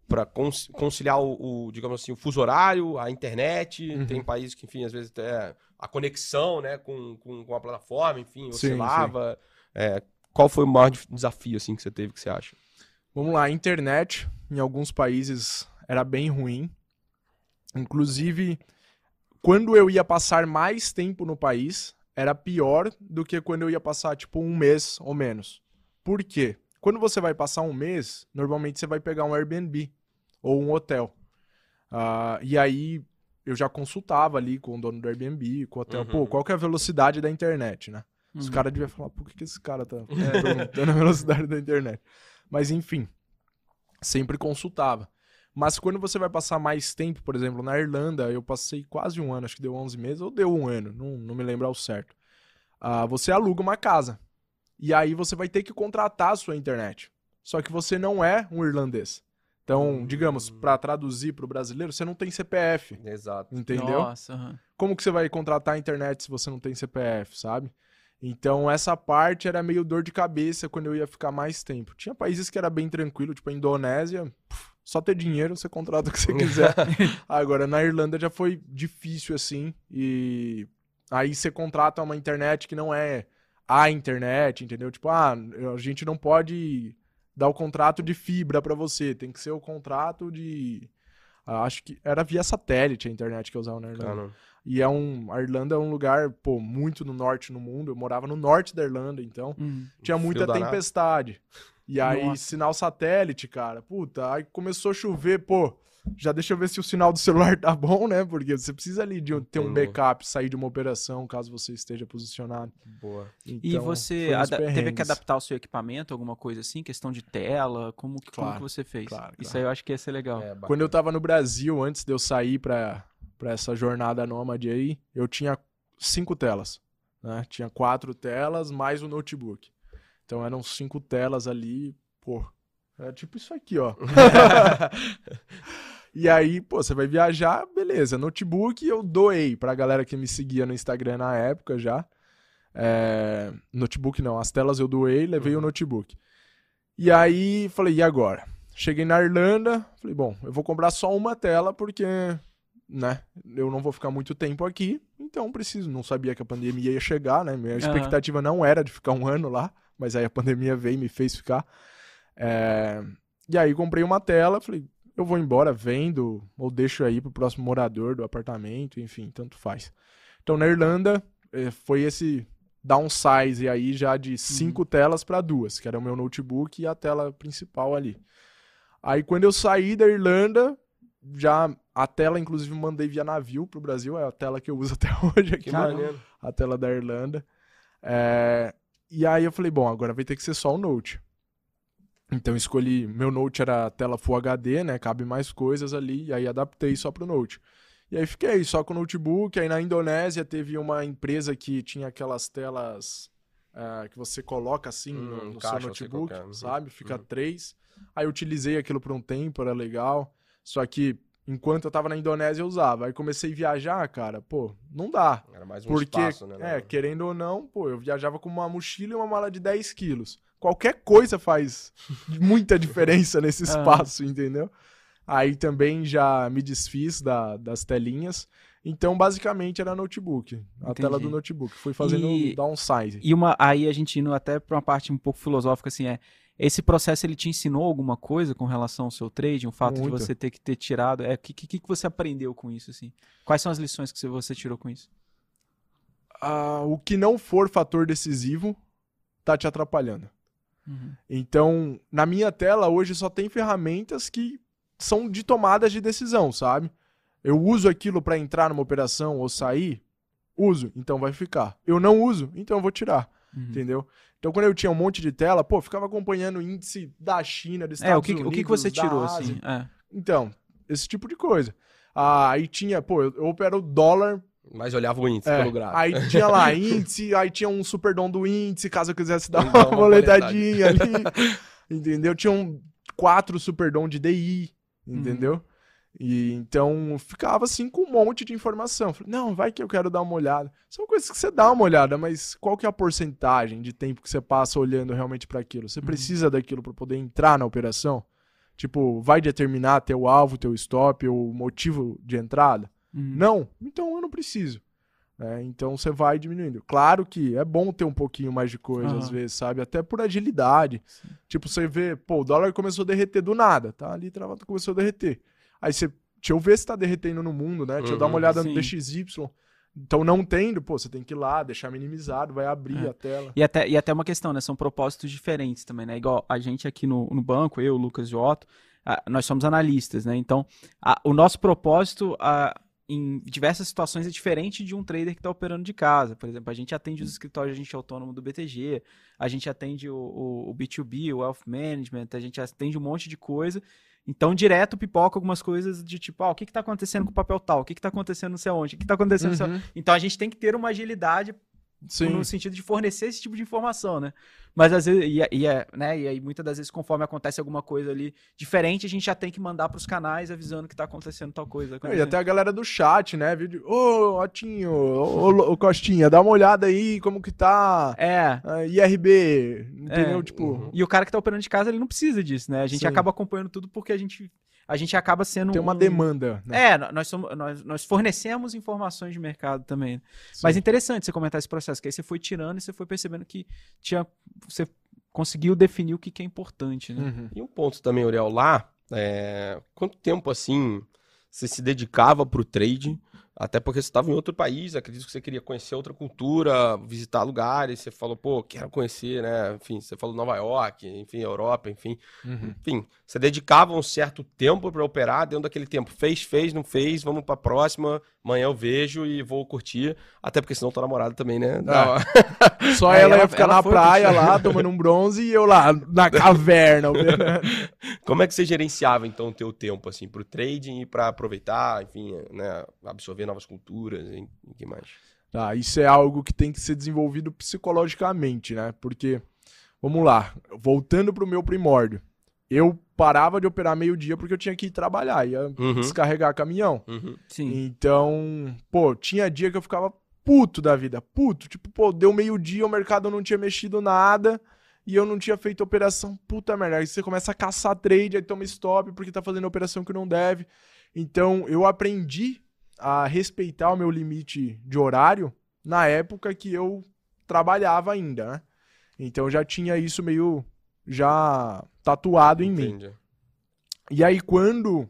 pra cons- conciliar o, o, digamos assim, o fuso horário, a internet? Uhum. Tem países que, enfim, às vezes até a conexão, né, com, com, com a plataforma, enfim, Sim, oscilava. É, qual foi o maior desafio, assim, que você teve, que você acha? Vamos lá, a internet em alguns países era bem ruim. Inclusive, quando eu ia passar mais tempo no país, era pior do que quando eu ia passar, tipo, um mês ou menos. Por quê? Quando você vai passar um mês, normalmente você vai pegar um Airbnb ou um hotel. Ah, e aí eu já consultava ali com o dono do Airbnb, com o hotel, Uhum. pô, qual que é a velocidade da internet, né? Os Uhum. caras deviam falar, por que, que esse cara tá perguntando a velocidade da internet? Mas enfim, sempre consultava. Mas quando você vai passar mais tempo, por exemplo, na Irlanda, eu passei quase um ano, acho que deu 11 meses, ou deu um ano, não, não me lembro ao certo. Ah, você aluga uma casa. E aí você vai ter que contratar a sua internet. Só que você não é um irlandês. Então, digamos, para traduzir para o brasileiro, você não tem CPF, Exato. entendeu? Nossa. Como que você vai contratar a internet se você não tem CPF, sabe? Então, essa parte era meio dor de cabeça quando eu ia ficar mais tempo. Tinha países que era bem tranquilo, tipo a Indonésia, pff, só ter dinheiro, você contrata o que você quiser. Agora, na Irlanda já foi difícil assim, e aí você contrata uma internet que não é a internet, entendeu? Tipo, ah, a gente não pode dar o contrato de fibra pra você, tem que ser o contrato de. ah, Acho que era via satélite a internet que eu usava na Irlanda. E é um. A Irlanda é um lugar, pô, muito no norte no mundo. Eu morava no norte da Irlanda, então Uhum. tinha muita danado. E aí, Nossa. sinal satélite, cara. Puta, aí começou a chover, pô. Já deixa eu ver se o sinal do celular tá bom, né? Porque você precisa ali de um- ter um backup, sair de uma operação, caso você esteja posicionado. boa. E Então, você uns ada- teve que adaptar o seu equipamento, alguma coisa assim? Questão de tela? Como, que- como Claro, que você fez? claro, Isso claro. aí eu acho que ia ser legal. É. Quando eu tava no Brasil, antes de eu sair pra, pra essa jornada nômade aí, eu tinha cinco telas. Né? Tinha quatro telas mais o notebook. Então eram cinco telas ali, pô. É tipo isso aqui, ó. e aí, pô, você vai viajar, beleza. Notebook eu doei pra galera que me seguia no Instagram na época já. É, notebook não, as telas eu doei, levei o notebook. E aí, falei, e agora? Cheguei na Irlanda, falei, bom, eu vou comprar só uma tela porque, né, eu não vou ficar muito tempo aqui, então preciso. Não sabia que a pandemia ia chegar, né? Minha expectativa não era de ficar um ano lá, mas aí a pandemia veio e me fez ficar. É, E aí comprei uma tela, falei, eu vou embora, vendo, ou deixo aí pro próximo morador do apartamento, enfim, tanto faz. Então na Irlanda eh, foi esse downsize aí já de cinco telas para duas, que era o meu notebook e a tela principal ali. Aí quando eu saí da Irlanda, já a tela inclusive mandei via navio pro Brasil, é a tela que eu uso até hoje aqui, na- maneiro. a tela da Irlanda. É, E aí eu falei, bom, agora vai ter que ser só o Note. Então escolhi, meu Note era tela Full HD, né? Cabe mais coisas ali, e aí adaptei só pro Note. E aí fiquei só com o notebook. Aí na Indonésia teve uma empresa que tinha aquelas telas ah, que você coloca assim Hum, no, no caixa, seu notebook. Uhum. sabe? Fica Uhum. três. Aí eu utilizei aquilo por um tempo, era legal. Só que enquanto eu tava na Indonésia eu usava. Aí comecei a viajar, cara, pô, não dá. Era mais um Porque, espaço, né? é, querendo ou não, pô, eu viajava com uma mochila e uma mala de 10 quilos. Qualquer coisa faz muita diferença nesse Ah. espaço, entendeu? Aí também já me desfiz da- das telinhas. Então, basicamente, era notebook. A Entendi. tela do notebook. Fui fazendo E- um downsize. E uma, aí a gente indo até pra uma parte um pouco filosófica, assim, é. Esse processo ele te ensinou alguma coisa com relação ao seu trade? O fato Muito. de você ter que ter tirado. É, o que, que, que você aprendeu com isso, assim? Quais são as lições que você- você tirou com isso? Ah, o que não for fator decisivo tá te atrapalhando. Uhum. Então, na minha tela hoje só tem ferramentas que são de tomadas de decisão, sabe? Eu uso aquilo para entrar numa operação ou sair, uso, então vai ficar. Eu não uso, então eu vou tirar, Uhum. entendeu? Então, quando eu tinha um monte de tela, pô, ficava acompanhando o índice da China, dos É, o Estados que, Unidos, o que, que você tirou, Ásia. assim? É. Então, esse tipo de coisa. Ah, aí tinha, pô, eu, eu opero o dólar Mas olhava o índice é, pelo gráfico. aí tinha lá índice, aí tinha um superdom do índice, caso eu quisesse dar uma, uma boletadinha ali. entendeu? Tinha um, quatro superdom de DI, entendeu? E então ficava assim com um monte de informação. Falei, não, vai que eu quero dar uma olhada. São coisas que você dá uma olhada, mas qual que é a porcentagem de tempo que você passa olhando realmente para aquilo? Você precisa daquilo para poder entrar na operação? Tipo, vai determinar teu alvo, teu stop, o motivo de entrada? Uhum. Não, então eu não preciso. né? então você vai diminuindo. Claro que é bom ter um pouquinho mais de coisa, Aham. às vezes, sabe? Até por agilidade. Tipo, você vê, pô, o dólar começou a derreter do nada, tá? Ali travado, começou a derreter. Aí você, deixa eu ver se tá derretendo no mundo, né? Deixa eu dar uma Uhum, olhada sim. no DXY. Então, não tendo, pô, você tem que ir lá, deixar minimizado, vai abrir É. a tela. E até, e até uma questão, né? São propósitos diferentes também, né? Igual a gente aqui no, no banco, eu, Lucas e Otto, ah, nós somos analistas, né? Então, a- o nosso propósito ah, em diversas situações é diferente de um trader que está operando de casa. Por exemplo, a gente atende os escritórios de agente autônomo do BTG, a gente atende o, o- o B2B, o Wealth Management, a gente atende um monte de coisa. Então, direto pipoca algumas coisas de tipo, ah, o que está acontecendo com o papel tal? O que está acontecendo não sei aonde? O que está acontecendo não sei Uhum. Então, a gente tem que ter uma agilidade Sim. no sentido de fornecer esse tipo de informação, né? Mas às vezes, e, e, é, né? e aí muitas das vezes, conforme acontece alguma coisa ali diferente, a gente já tem que mandar pros canais avisando que tá acontecendo tal coisa. E até a galera do chat, né? Vídeo, ô, Otinho, ô, ô, ô, Costinha, dá uma olhada aí como que tá É. ah, IRB, entendeu? É. Tipo. E o cara que tá operando de casa, ele não precisa disso, né? A gente Sim. acaba acompanhando tudo porque a gente, a gente acaba sendo. tem uma um- demanda, né? É, nós, somos, nós, nós fornecemos informações de mercado também. Sim. Mas interessante você comentar esse processo, que aí você foi tirando e você foi percebendo que tinha. Você conseguiu definir o que, que é importante, né? Uhum. E um ponto também, Uriel, lá, é, quanto tempo assim você se dedicava pro trade? Até porque você estava em outro país, acredito que você queria conhecer outra cultura, visitar lugares, você falou, pô, quero conhecer, né? Enfim, você falou Nova York, enfim, Europa, enfim. Uhum. Enfim, você dedicava um certo tempo para operar, dentro daquele tempo, fez, fez, não fez, vamos pra próxima, amanhã eu vejo e vou curtir, até porque senão tua namorada também, né? Uma- Só É, ela, ela- ia ficar ela na praia lá, tomando um bronze, e eu lá, na caverna. Como é que você gerenciava então o teu tempo assim pro trading e para aproveitar, enfim, né, absorver novas culturas e, e que mais? Tá, isso é algo que tem que ser desenvolvido psicologicamente, né? Porque, vamos lá, voltando pro meu primórdio. Eu parava de operar meio-dia porque eu tinha que ir trabalhar, ia Uhum. descarregar caminhão. Uhum. Sim. Então, pô, tinha dia que eu ficava puto da vida, puto. Tipo, pô, deu meio-dia, o mercado não tinha mexido nada e eu não tinha feito operação. Puta merda. Aí você começa a caçar trade, aí toma stop porque tá fazendo operação que não deve. Então, eu aprendi a respeitar o meu limite de horário na época que eu trabalhava ainda, né? Então, já tinha isso meio já tatuado em mim. Entendi. E aí, quando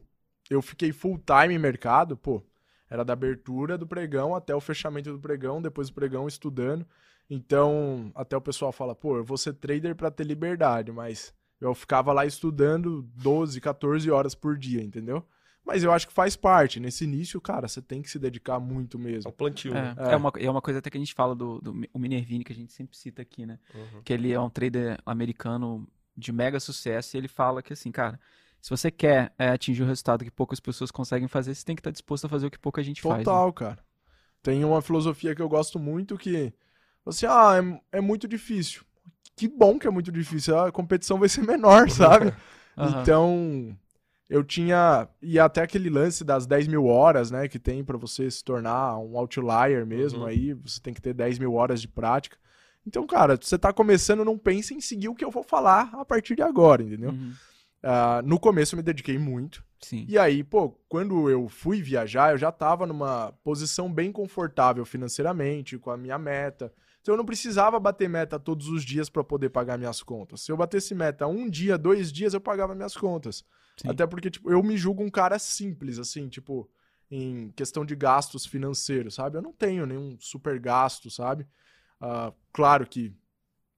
eu fiquei full time em mercado, pô, era da abertura do pregão até o fechamento do pregão, depois do pregão estudando. Então, até o pessoal fala, pô, eu vou ser trader pra ter liberdade, mas eu ficava lá estudando 12, 14 horas por dia, entendeu? Mas eu acho que faz parte. Nesse início, cara, você tem que se dedicar muito É mesmo. plantio. né? É, é. uma, é uma coisa até que a gente fala do, do o Minervini, que a gente sempre cita aqui, né? Uhum. Que ele é um trader americano de mega sucesso e ele fala que assim, cara, se você quer é, atingir o resultado que poucas pessoas conseguem fazer, você tem que estar disposto a fazer o que pouca gente faz. né? Total, cara. Tem uma filosofia que eu gosto muito que, assim, ah, é, é muito difícil. Que bom que é muito difícil. A competição vai ser menor, sabe? Aham. Então, eu tinha. E até aquele lance das 10 mil horas, né? Que tem pra você se tornar um outlier mesmo. Uhum. Aí você tem que ter 10 mil horas de prática. Então, cara, você tá começando, não pense em seguir o que eu vou falar a partir de agora, entendeu? Uhum. Ah, no começo eu me dediquei muito. Sim. E aí, pô, quando eu fui viajar, eu já tava numa posição bem confortável financeiramente, com a minha meta. Então eu não precisava bater meta todos os dias pra poder pagar minhas contas. Se eu batesse meta um dia, dois dias, eu pagava minhas contas. Sim. Até porque, tipo, eu me julgo um cara simples, assim, tipo, em questão de gastos financeiros, sabe? Eu não tenho nenhum super gasto, sabe? Ah, claro que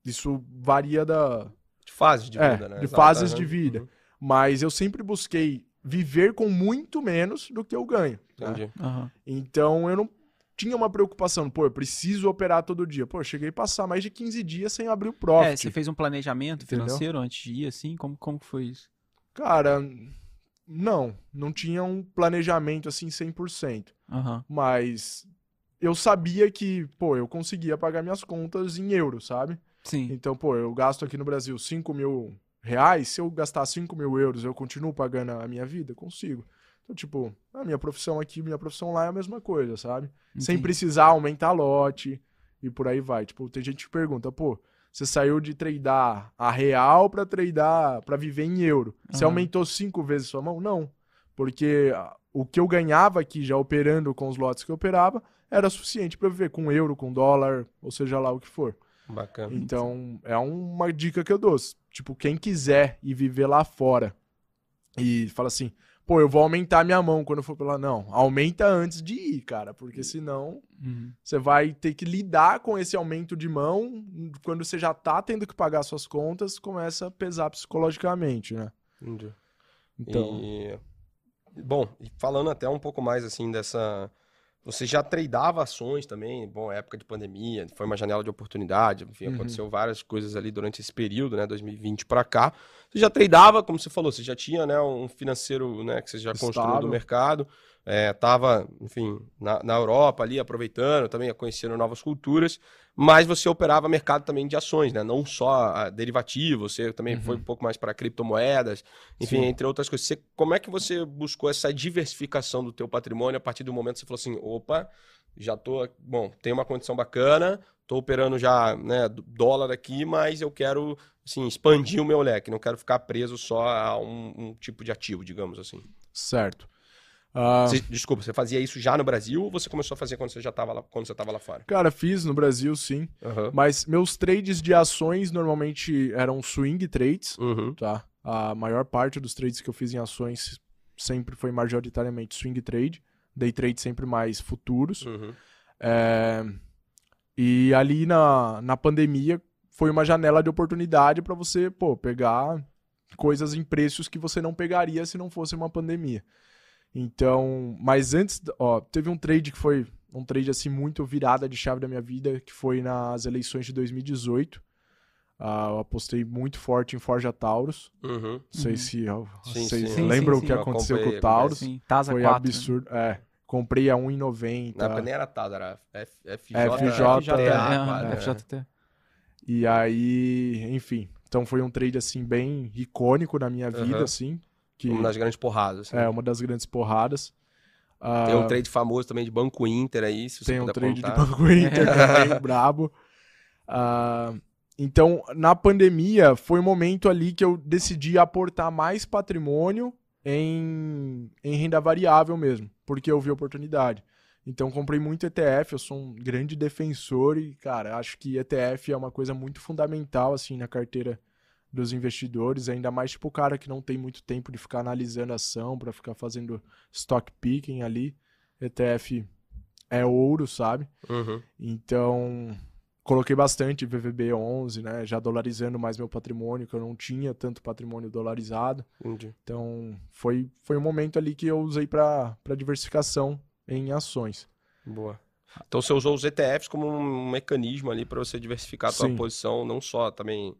isso varia da, De fases de É, vida, né? de Exato, fases aham. de vida. Uhum. mas eu sempre busquei viver com muito menos do que eu ganho. né? Entendi. Aham. Então eu não tinha uma preocupação, pô, eu preciso operar todo dia. Pô, eu cheguei a passar mais de 15 dias sem abrir o É, profit. você fez um planejamento Entendeu? financeiro antes de ir, assim? Como, como foi isso? Cara, não, não tinha um planejamento assim 100%, Aham. mas eu sabia que, pô, eu conseguia pagar minhas contas em euros, sabe? Sim. Então, pô, eu gasto aqui no Brasil 5 mil reais, se eu gastar 5 mil euros, eu continuo pagando a minha vida? Consigo. Então, tipo, a minha profissão aqui, minha profissão lá é a mesma coisa, sabe? Sem Entendi. precisar aumentar lote e por aí vai. Tipo, tem gente que pergunta, pô, você saiu de tradar a real pra tradar, pra viver em euro. Você Aham. aumentou cinco vezes sua mão? Não. Porque ah, o que eu ganhava aqui já operando com os lotes que eu operava era suficiente pra viver com euro, com dólar, ou seja lá o que for. Bacana. Então, é uma dica que eu dou. Tipo, quem quiser ir viver lá fora e fala assim, pô, eu vou aumentar minha mão quando eu for lá. Não, aumenta antes de ir, cara, porque senão Uhum. você vai ter que lidar com esse aumento de mão. Quando você já tá tendo que pagar suas contas, começa a pesar psicologicamente, né? Entendi. Então, E, bom, e falando até um pouco mais assim dessa. Você já tradeava ações também, bom, época de pandemia, foi uma janela de oportunidade, enfim, Uhum. aconteceu várias coisas ali durante esse período, né, 2020 pra cá. Você já tradeava, como você falou, você já tinha, né, um financeiro, né, que você já construiu do mercado. É, tava, enfim, na, na Europa ali, aproveitando, também conhecendo novas culturas, mas você operava mercado também de ações, né? Não só derivativo, você também Uhum. foi um pouco mais para criptomoedas, enfim, Sim. entre outras coisas. Você- como é que você buscou essa diversificação do teu patrimônio a partir do momento que você falou assim, opa, já tô, bom, tem uma condição bacana, tô operando já, né, dólar aqui, mas eu quero, assim, expandir o meu leque, não quero ficar preso só a um, um tipo de ativo, digamos assim. Certo. Ah, Você- desculpa, você fazia isso já no Brasil ou você começou a fazer quando você já estava lá, quando você estava lá fora? cara, fiz no Brasil, sim. Aham. Mas meus trades de ações normalmente eram swing trades, Uhum. tá? A maior parte dos trades que eu fiz em ações sempre foi majoritariamente swing trade. Day trade sempre mais futuros. Uhum. É, E ali na, na pandemia foi uma janela de oportunidade para você, pô, pegar coisas em preços que você não pegaria se não fosse uma pandemia. Então, mas antes, ó, teve um trade que foi um trade assim muito virada de chave da minha vida, que foi nas eleições de 2018. Ah, eu apostei muito forte em Forja Taurus. Uhum. Não sei Uhum. se ó, Sim, vocês sim. lembram Sim, o que aconteceu com o Taurus. Tasa Foi 4. né? absurdo. É, comprei a 1,90. Na época nem era TAS, era FJ, FJ, FJ, né? FJT. E aí, enfim. Então foi um trade assim bem icônico na minha vida, assim. Que Uma das grandes porradas. assim. é uma das grandes porradas. Ah, Tem um trade famoso também de Banco Inter aí, se você tem um trade contar. de Banco Inter também, brabo. Ah, então, na pandemia, foi um momento ali que eu decidi aportar mais patrimônio em, em renda variável mesmo, porque eu vi oportunidade. Então, comprei muito ETF, eu sou um grande defensor e, cara, acho que ETF é uma coisa muito fundamental, assim, na carteira dos investidores, ainda mais, tipo, o cara que não tem muito tempo de ficar analisando a ação, para ficar fazendo stock picking ali. ETF é ouro, sabe? Uhum. Então, coloquei bastante VVB11, né? Já dolarizando mais meu patrimônio, que eu não tinha tanto patrimônio dolarizado. Entendi. Então, foi, foi um momento ali que eu usei para diversificação em ações. Boa. Então você usou os ETFs como um mecanismo ali para você diversificar a sua Sim. posição, não só também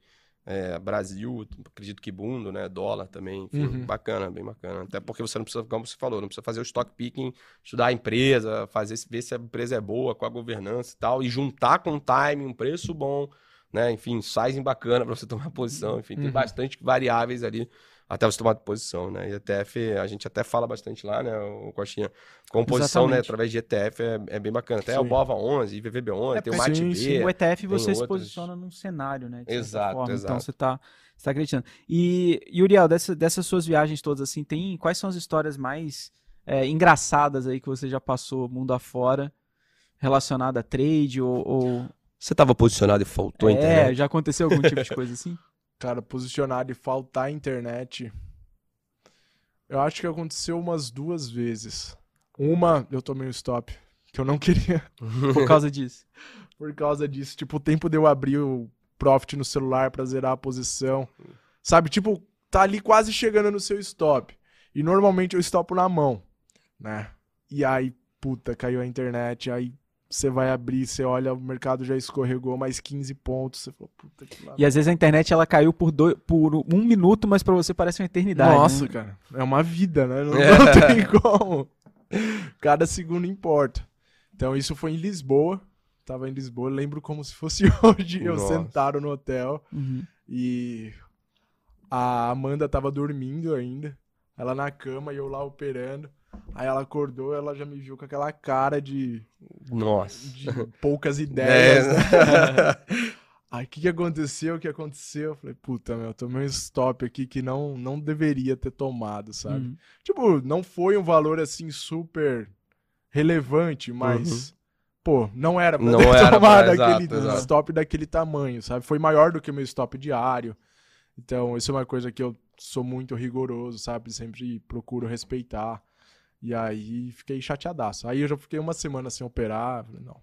é, Brasil, acredito que mundo, né? Dólar também, enfim, Uhum. bacana, bem bacana. Até porque você não precisa, como você falou, não precisa fazer o stock picking, estudar a empresa, fazer ver se a empresa é boa, com a governança e tal, e juntar com time, um preço bom, né? Enfim, sizing bacana para você tomar posição, enfim, tem Uhum. bastante variáveis ali até você tomar posição, né? E ETF, a gente até fala bastante lá, né, o Coxinha, composição, né, Exatamente. através de ETF é, é bem bacana. Até Sim. o BOVA 11, VVB11, É, tem o porque- Sim, MATB. sim, O ETF você se outros- posiciona num cenário, né? Exato, forma. Então exato. você tá, você tá acreditando. E, Uriel, dessa- dessas suas viagens todas, assim, tem quais são as histórias mais é, engraçadas aí que você já passou mundo afora relacionada a trade ou. ou- Você estava posicionado e faltou é, internet? já aconteceu algum tipo de coisa assim? Cara, posicionado e faltar internet. Eu acho que aconteceu umas duas vezes. Uma, eu tomei um stop, que eu não queria Por causa disso. por causa disso. Tipo, o tempo de eu abrir o Profit no celular pra zerar a posição. Sabe, tipo, tá ali quase chegando no seu stop. E normalmente eu stopo na mão, né? E aí, puta, caiu a internet, aí você vai abrir, você olha, o mercado já escorregou mais 15 pontos. Você falou, puta que lá. E às vezes a internet ela caiu por, dois, por um minuto, mas pra você parece uma eternidade. Nossa, né? cara, é uma vida, né? Não, É. não tem como. Cada segundo importa. Então, isso foi em Lisboa. Tava em Lisboa, lembro como se fosse hoje. Eu Nossa. sentado no hotel Uhum. e a Amanda tava dormindo ainda. Ela na cama e eu lá operando. Aí ela acordou, ela já me viu com aquela cara de, Nossa. de poucas ideias. É, né? Aí o que, que aconteceu? O que aconteceu? Eu falei, puta, meu, tomei um stop aqui que não, não deveria ter tomado, sabe? Uhum. Tipo, não foi um valor assim super relevante, mas. Pô, não era pra Não ter era tomado pra- exato, aquele exato. stop daquele tamanho, sabe? Foi maior do que o meu stop diário. Então, isso é uma coisa que eu sou muito rigoroso, sabe? Sempre procuro respeitar. E aí fiquei chateadaço. Aí eu já fiquei uma semana sem operar. Falei, não,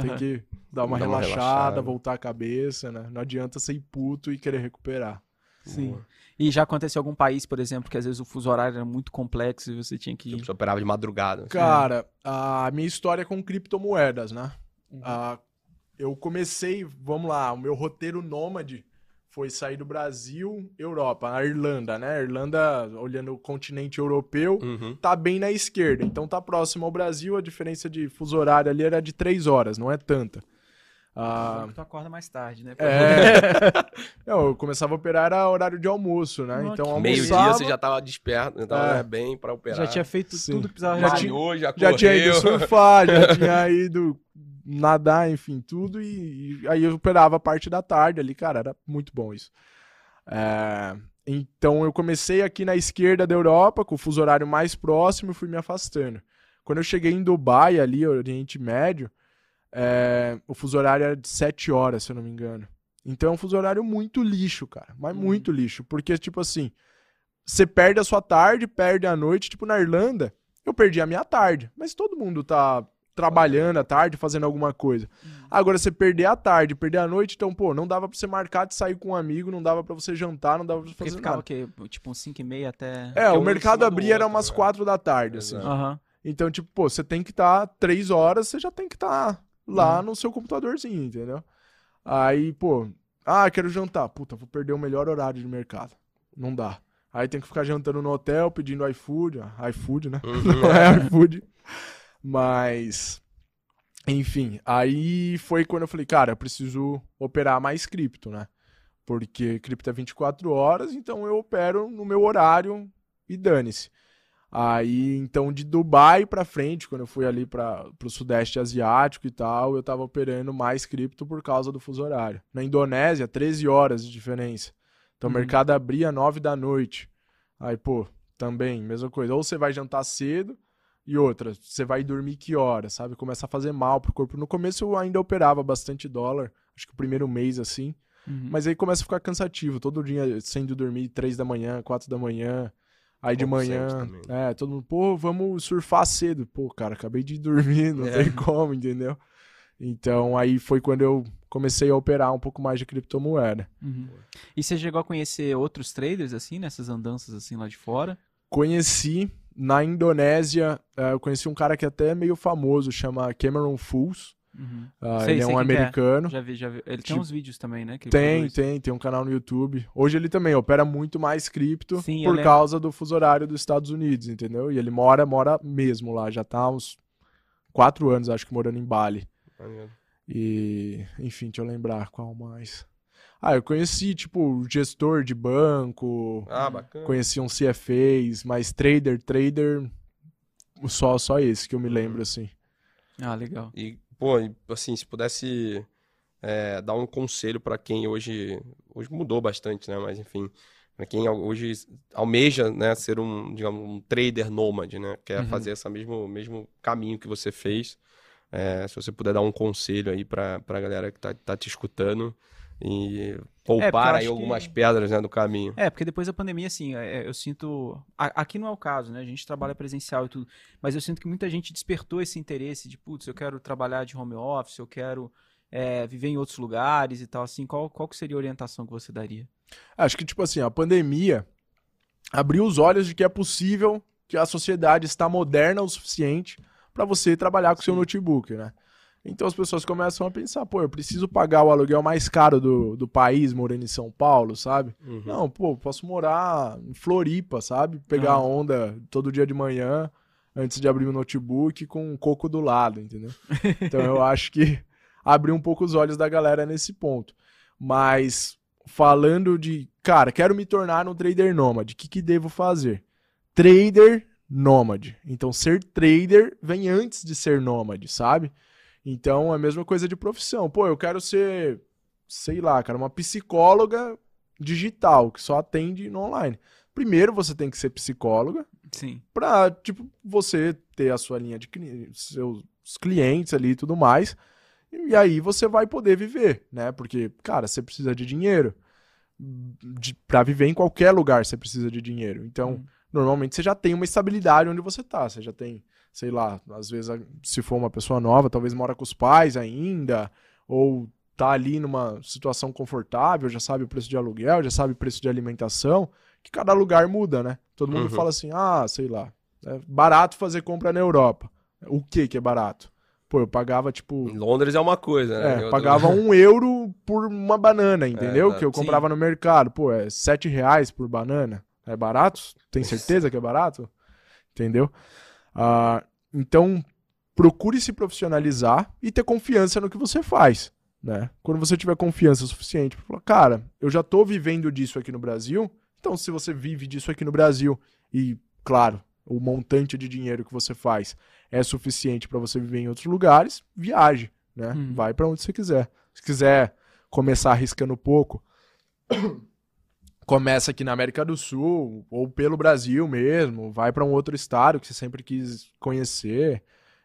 tem Aham. que dar uma Dar uma relaxada, relaxada. voltar a cabeça, né? Não adianta ser puto e querer recuperar. Sim. E já aconteceu algum país, por exemplo, que às vezes o fuso horário era muito complexo e você tinha que. Tipo, você operava de madrugada. Cara, a minha história é com criptomoedas, né? Uhum. Ah, eu comecei, vamos lá, o meu roteiro nômade foi sair do Brasil, Europa, a Irlanda, né? A Irlanda, olhando o continente europeu, Uhum. tá bem na esquerda. Então tá próximo ao Brasil, a diferença de fuso horário ali era de três horas, não é tanta. Ah, Tu acorda mais tarde, né? é. Não, eu começava a operar, era horário de almoço, né? Então que Meio-dia almoçava, você já tava desperto, já tava É. bem pra operar. Já tinha feito Sim. tudo que precisava Já já Malhou, já, tinha ido surfar, já tinha ido nadar, enfim, tudo. E, e aí eu operava a parte da tarde ali, cara, era muito bom isso. É, então eu comecei aqui na esquerda da Europa, com o fuso horário mais próximo, e fui me afastando. Quando eu cheguei em Dubai, ali, Oriente Médio, é, o fuso horário era de 7 horas, se eu não me engano. Então é um fuso horário muito lixo, cara. Mas Uhum. muito lixo. Porque, tipo assim, você perde a sua tarde, perde a noite. Tipo, na Irlanda, eu perdi a minha tarde. Mas todo mundo tá trabalhando à tarde, fazendo alguma coisa. Agora, você perder a tarde, perder a noite, então, pô, não dava pra você marcar de sair com um amigo, não dava pra você jantar, não dava pra você Porque fazer ficava o nada. quê? Tipo uns 5 e meia até... É, o mercado abria era umas né? 4 da tarde, assim. Aham. Então, tipo, pô, você tem que estar três horas, você já tem que estar lá no seu computadorzinho, entendeu? Aí, pô, ah, quero jantar. Puta, vou perder o melhor horário de mercado. Não dá. Aí tem que ficar jantando no hotel, pedindo iFood. ah, iFood, né? Uhum. Não é iFood. Mas, enfim, aí foi quando eu falei, cara, eu preciso operar mais cripto, né? Porque cripto é 24 horas, então eu opero no meu horário e dane-se. Aí, então, de Dubai pra frente, quando eu fui ali para pro Sudeste Asiático e tal, eu tava operando mais cripto por causa do fuso horário. Na Indonésia, 13 horas de diferença. Então, Uhum. o mercado abria 9 da noite. Aí, pô, também, mesma coisa. Ou você vai jantar cedo, e outra, você vai dormir que hora, sabe? Começa a fazer mal pro corpo. No começo eu ainda operava bastante dólar, acho que o primeiro mês assim. Uhum. Mas aí começa a ficar cansativo, todo dia sendo dormir três da manhã, quatro da manhã. Aí de manhã, é, todo mundo, pô, vamos surfar cedo. Pô, cara, acabei de dormir, não É. tem como, entendeu? Então aí foi quando eu comecei a operar um pouco mais de criptomoeda. Uhum. E você chegou a conhecer outros traders, assim, nessas andanças, assim, lá de fora? Conheci na Indonésia, eh, eu conheci um cara que até é meio famoso, chama Cameron Fools. Uhum. Ah, Sei, ele é um é. americano. Já vi, já vi. Ele tem Tipo, uns vídeos também, né? Tem, produz. tem, tem um canal no YouTube. Hoje ele também opera muito mais cripto Sim, por lembro. causa do fuso horário dos Estados Unidos, entendeu? E ele mora, mora mesmo lá, já tá há uns quatro anos, acho que morando em Bali. Maneiro. E, enfim, deixa eu lembrar qual mais. Ah, eu conheci, tipo, gestor de banco, Ah, bacana. conheci uns CFAs, mas trader, trader, só, só esse que eu me lembro, assim. Ah, legal. E, pô, assim, se pudesse é, dar um conselho pra quem hoje, hoje mudou bastante, né? Mas enfim, pra quem hoje almeja, né, ser um, digamos, um trader nômade, né? Quer Uhum. fazer esse mesmo, mesmo caminho que você fez. É, se você puder dar um conselho aí pra, pra galera que tá, tá te escutando e poupar eu aí algumas que- pedras, né, do caminho. É, porque depois da pandemia, assim, é, eu sinto. Aqui não é o caso, né? A gente trabalha presencial e tudo. Mas eu sinto que muita gente despertou esse interesse de, putz, eu quero trabalhar de home office, eu quero é, viver em outros lugares e tal, assim. Qual, qual que seria a orientação que você daria? Acho que, tipo assim, a pandemia abriu os olhos de que é possível que a sociedade está moderna o suficiente para você trabalhar com seu notebook, né? Então as pessoas começam a pensar, pô, eu preciso pagar o aluguel mais caro do, do país morando em São Paulo, sabe? Uhum. Não, pô, posso morar em Floripa, sabe? Pegar Ah. onda todo dia de manhã antes de abrir o notebook com um coco do lado, entendeu? Então eu acho que abriu um pouco os olhos da galera nesse ponto. Mas falando de, cara, quero me tornar um trader nômade, o que, que devo fazer? Trader nômade. Então ser trader vem antes de ser nômade, sabe? Então é a mesma coisa de profissão. Pô, eu quero ser, sei lá, cara, uma psicóloga digital que só atende no online. Primeiro você tem que ser psicóloga Sim. pra, tipo, você ter a sua linha de seus clientes ali e tudo mais. E aí você vai poder viver, né? Porque, cara, você precisa de dinheiro. De, pra viver em qualquer lugar você precisa de dinheiro. Então, Hum. normalmente você já tem uma estabilidade onde você tá. Você já tem, sei lá, às vezes, se for uma pessoa nova, talvez mora com os pais ainda, ou tá ali numa situação confortável, já sabe o preço de aluguel, já sabe o preço de alimentação, que cada lugar muda, né? Todo mundo Uhum. fala assim, ah, sei lá, é barato fazer compra na Europa. O que que é barato? Pô, eu pagava, tipo. Em Londres é uma coisa, né? É, Eu- pagava um euro por uma banana, entendeu? É, que eu sim. comprava no mercado. Pô, é sete reais por banana. É barato? Tem certeza que é barato? Entendeu? Ah, então, procure se profissionalizar e ter confiança no que você faz. Né? Quando você tiver confiança suficiente para falar, cara, eu já tô vivendo disso aqui no Brasil, então se você vive disso aqui no Brasil e, claro, o montante de dinheiro que você faz é suficiente para você viver em outros lugares, viaje, né? Hum. Vai para onde você quiser. Se quiser começar arriscando pouco, começa aqui na América do Sul ou pelo Brasil mesmo, vai para um outro estado que você sempre quis conhecer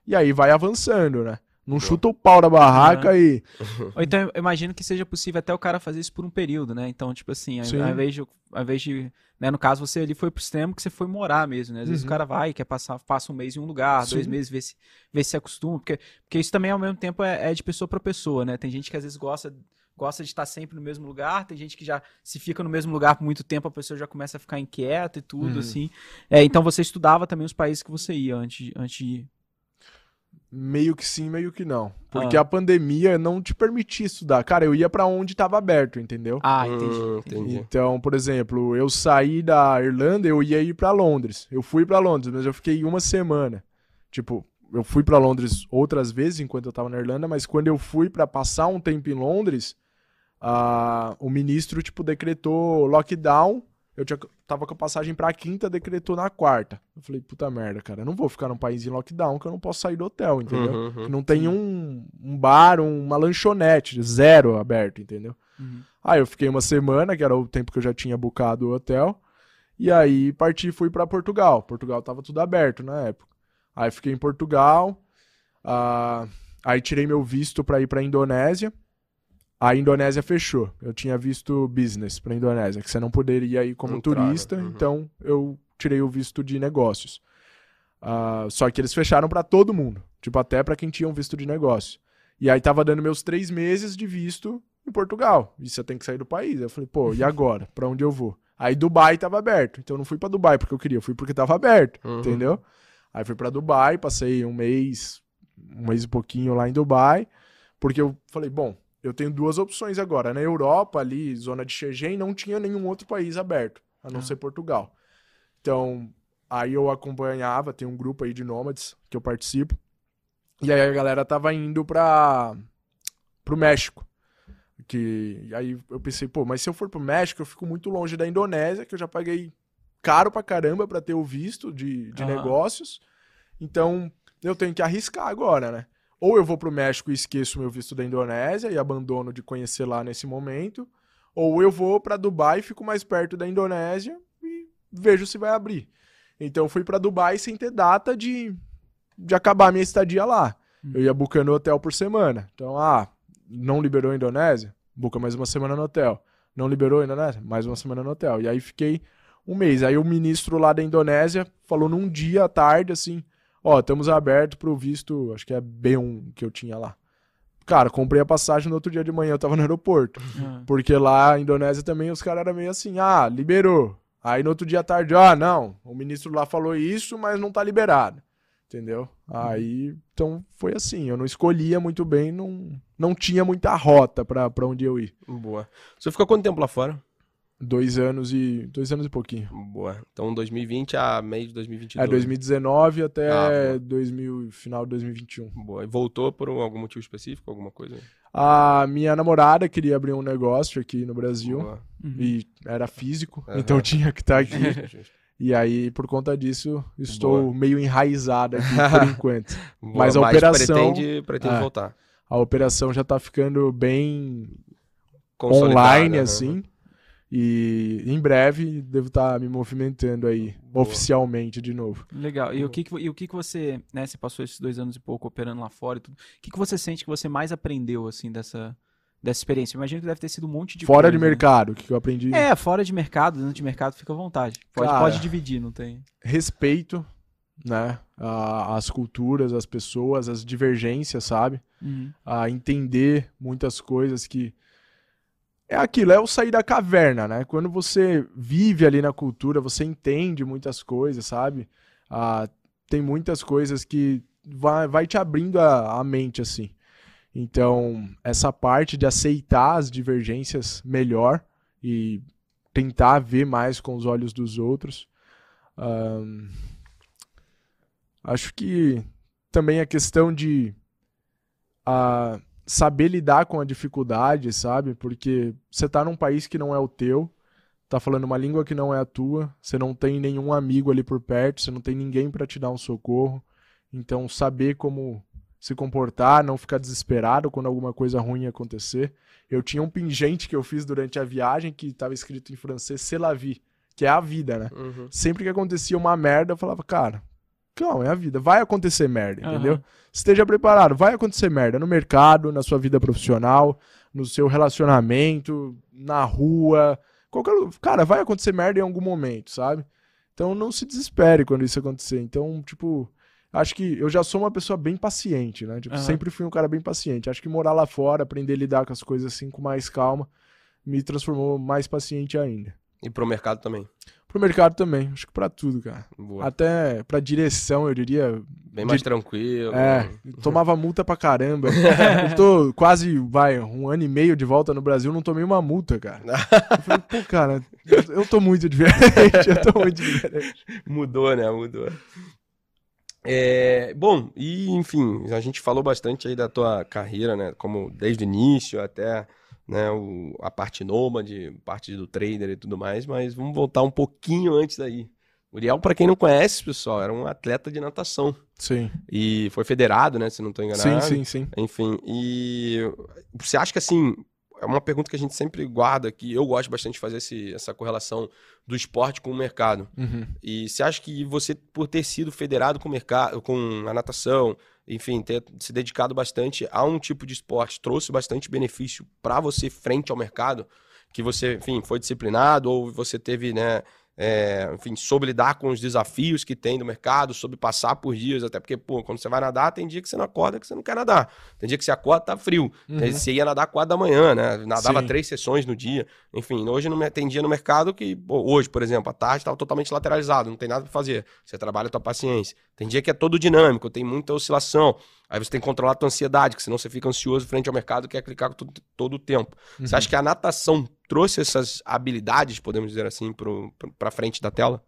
e aí vai avançando, né? Não chuta o pau da barraca e Ou então eu imagino que seja possível até o cara fazer isso por um período, né? Então, tipo assim, ao, Sim. ao invés de, ao invés de né, no caso você ali foi pro extremo que você foi morar mesmo, né? Às vezes Uhum. o cara vai, quer passar, passa um mês em um lugar, dois Sim. meses, vê se, vê se acostuma, porque, porque isso também ao mesmo tempo é, é de pessoa pra pessoa, né? Tem gente que às vezes gosta gosta de estar sempre no mesmo lugar, tem gente que já se fica no mesmo lugar por muito tempo, a pessoa já começa a ficar inquieta e tudo, Uhum. assim. É, então você estudava também os países que você ia antes, antes de ir. meio que sim, meio que não. Porque Ah. a pandemia não te permitia estudar. Cara, eu ia para onde tava aberto, entendeu? Ah, Hum, entendi. entendi. entendi. Então, por exemplo, eu saí da Irlanda, eu ia ir pra Londres. Eu fui pra Londres, mas eu fiquei uma semana. Tipo, eu fui pra Londres outras vezes enquanto eu tava na Irlanda, mas quando eu fui pra passar um tempo em Londres, ah, o ministro tipo decretou lockdown. Eu tinha, tava com a passagem pra quinta, decretou na quarta. Eu falei, puta merda, cara, eu não vou ficar num país em lockdown que eu não posso sair do hotel, entendeu? Uhum, uhum. Que não tem um, um bar, uma lanchonete, zero aberto, entendeu? Uhum. Aí eu fiquei uma semana, que era o tempo que eu já tinha bucado o hotel. E aí parti e fui pra Portugal. Portugal tava tudo aberto na época. Aí fiquei em Portugal. ah, aí tirei meu visto pra ir pra Indonésia. A Indonésia fechou. Eu tinha visto business pra Indonésia, que você não poderia ir como turista, Uhum. então eu tirei o visto de negócios. Ah, só que eles fecharam pra todo mundo, tipo até pra quem tinha um visto de negócio. E aí tava dando meus três meses de visto em Portugal. E você tem que sair do país. Eu falei, pô, e agora? Pra onde eu vou? Aí Dubai tava aberto. Então eu não fui pra Dubai porque eu queria, eu fui porque tava aberto, Uhum. entendeu? Aí fui pra Dubai, passei um mês, um mês e pouquinho lá em Dubai, porque eu falei, bom, eu tenho duas opções agora. Na Europa, ali, zona de Schengen, não tinha nenhum outro país aberto, a não Ah. ser Portugal. Então, aí eu acompanhava, tem um grupo aí de nômades que eu participo. E aí a galera tava indo pra, pro México. Que, e aí eu pensei, pô, mas se eu for pro México, eu fico muito longe da Indonésia, que eu já paguei caro pra caramba pra ter o visto de, de negócios. Então, eu tenho que arriscar agora, né? Ou eu vou pro México e esqueço meu visto da Indonésia e abandono de conhecer lá nesse momento, ou eu vou pra Dubai e fico mais perto da Indonésia e vejo se vai abrir. Então eu fui pra Dubai sem ter data de, de acabar minha estadia lá. Eu ia bucando hotel por semana. Então, ah, não liberou a Indonésia? Buca mais uma semana no hotel. Não liberou a Indonésia? Mais uma semana no hotel. E aí fiquei um mês. Aí o ministro lá da Indonésia falou num dia à tarde assim: Ó, estamos abertos pro visto, acho que é B1 que eu tinha lá. Cara, comprei a passagem no outro dia de manhã, eu tava no aeroporto. Ah. Porque lá na Indonésia também os caras eram meio assim, ah, liberou. Aí no outro dia à tarde, ah, não, o ministro lá falou isso, mas não tá liberado. Entendeu? Aí, então foi assim, eu não escolhia muito bem, não, não tinha muita rota pra, pra onde eu ir. Boa. Você ficou quanto tempo lá fora? Dois anos e. Dois anos e pouquinho. Boa. Então 2020 a meio de 2022. É 2019 até Ah, boa. 2000, final de 2021. Boa. E voltou por um- algum motivo específico, alguma coisa? A minha namorada queria abrir um negócio aqui no Brasil Boa. Uhum. e era físico, Aham. então tinha que estar aqui. Justo. E aí, por conta disso, estou Boa. meio enraizado aqui por enquanto. Boa, Mas a operação- pretende, pretende É. voltar. A operação já tá ficando bem online, né? E em breve devo estar me movimentando aí Boa. oficialmente de novo. Legal. E o que, que, e o que, que você, né, você passou esses dois anos e pouco operando lá fora e tudo. O que, que você sente que você mais aprendeu, assim, dessa, dessa experiência? Eu imagino que deve ter sido um monte de Fora coisa, de né? mercado, o que eu aprendi. É, fora de mercado, dentro de mercado, fica à vontade. Pode, Cara. pode dividir, não tem. Respeito, né? a- as culturas, as pessoas, as divergências, sabe? Uhum. a entender muitas coisas que é aquilo, é o sair da caverna, né? Quando você vive ali na cultura, você entende muitas coisas, sabe? Ah, tem muitas coisas que vai, vai te abrindo a, a mente, assim. Então, essa parte de aceitar as divergências melhor e tentar ver mais com os olhos dos outros. Ahn, acho que também a questão de ah, saber lidar com a dificuldade, sabe? Porque você tá num país que não é o teu, tá falando uma língua que não é a tua, você não tem nenhum amigo ali por perto, você não tem ninguém para te dar um socorro. Então, saber como se comportar, não ficar desesperado quando alguma coisa ruim acontecer. Eu tinha um pingente que eu fiz durante a viagem que estava escrito em francês C'est la vie, que é a vida, né? Uhum. Sempre que acontecia uma merda, eu falava, cara, não, é a vida, vai acontecer merda, Aham. entendeu? Esteja preparado, vai acontecer merda no mercado, na sua vida profissional, no seu relacionamento, na rua, qualquer, cara, vai acontecer merda em algum momento, sabe? Então não se desespere quando isso acontecer. Então, tipo, acho que eu já sou uma pessoa bem paciente, né? Tipo, Aham. sempre fui um cara bem paciente. Acho que morar lá fora, aprender a lidar com as coisas assim com mais calma, me transformou mais paciente ainda. E pro mercado também. Pro mercado também, acho que pra tudo, cara. Boa. Até pra direção, eu diria. Bem mais de- tranquilo. É, tomava multa pra caramba. eu tô quase, vai, um ano e meio de volta no Brasil, não tomei uma multa, cara. Eu falei, pô, cara, eu, eu tô muito diferente, eu tô muito diferente. Mudou, né? Mudou. É, bom, e enfim, a gente falou bastante aí da tua carreira, né? Como desde o início até né, o- a parte nômade, parte do trader e tudo mais, mas vamos voltar um pouquinho antes daí. O Uriel, para quem não conhece, pessoal, era um atleta de natação Sim, e foi federado, né? Se não estou enganado. sim, sim, sim. Enfim, e você acha que assim, é uma pergunta que a gente sempre guarda, que eu gosto bastante de fazer esse- essa correlação do esporte com o mercado. Uhum. E você acha que você, por ter sido federado com o mercado, com a natação, enfim, ter se dedicado bastante a um tipo de esporte, trouxe bastante benefício para você frente ao mercado? Que você, enfim, foi disciplinado ou você teve, né, é, enfim, soube lidar com os desafios que tem do mercado, soube passar por dias, até porque, pô, quando você vai nadar, tem dia que você não acorda que você não quer nadar. Tem dia que você acorda, tá frio. Tem- Você ia nadar 4 da manhã, né? Nadava Sim. três sessões no dia. Enfim, hoje não tem dia no mercado que, pô, hoje, por exemplo, à tarde estava totalmente lateralizado, não tem nada para fazer. Você trabalha a tua paciência. Tem dia que é todo dinâmico, tem muita oscilação. Aí você tem que controlar a tua ansiedade, que senão você fica ansioso frente ao mercado que quer clicar todo, todo o tempo. Você acha que a natação trouxe essas habilidades, podemos dizer assim, pra frente da tela?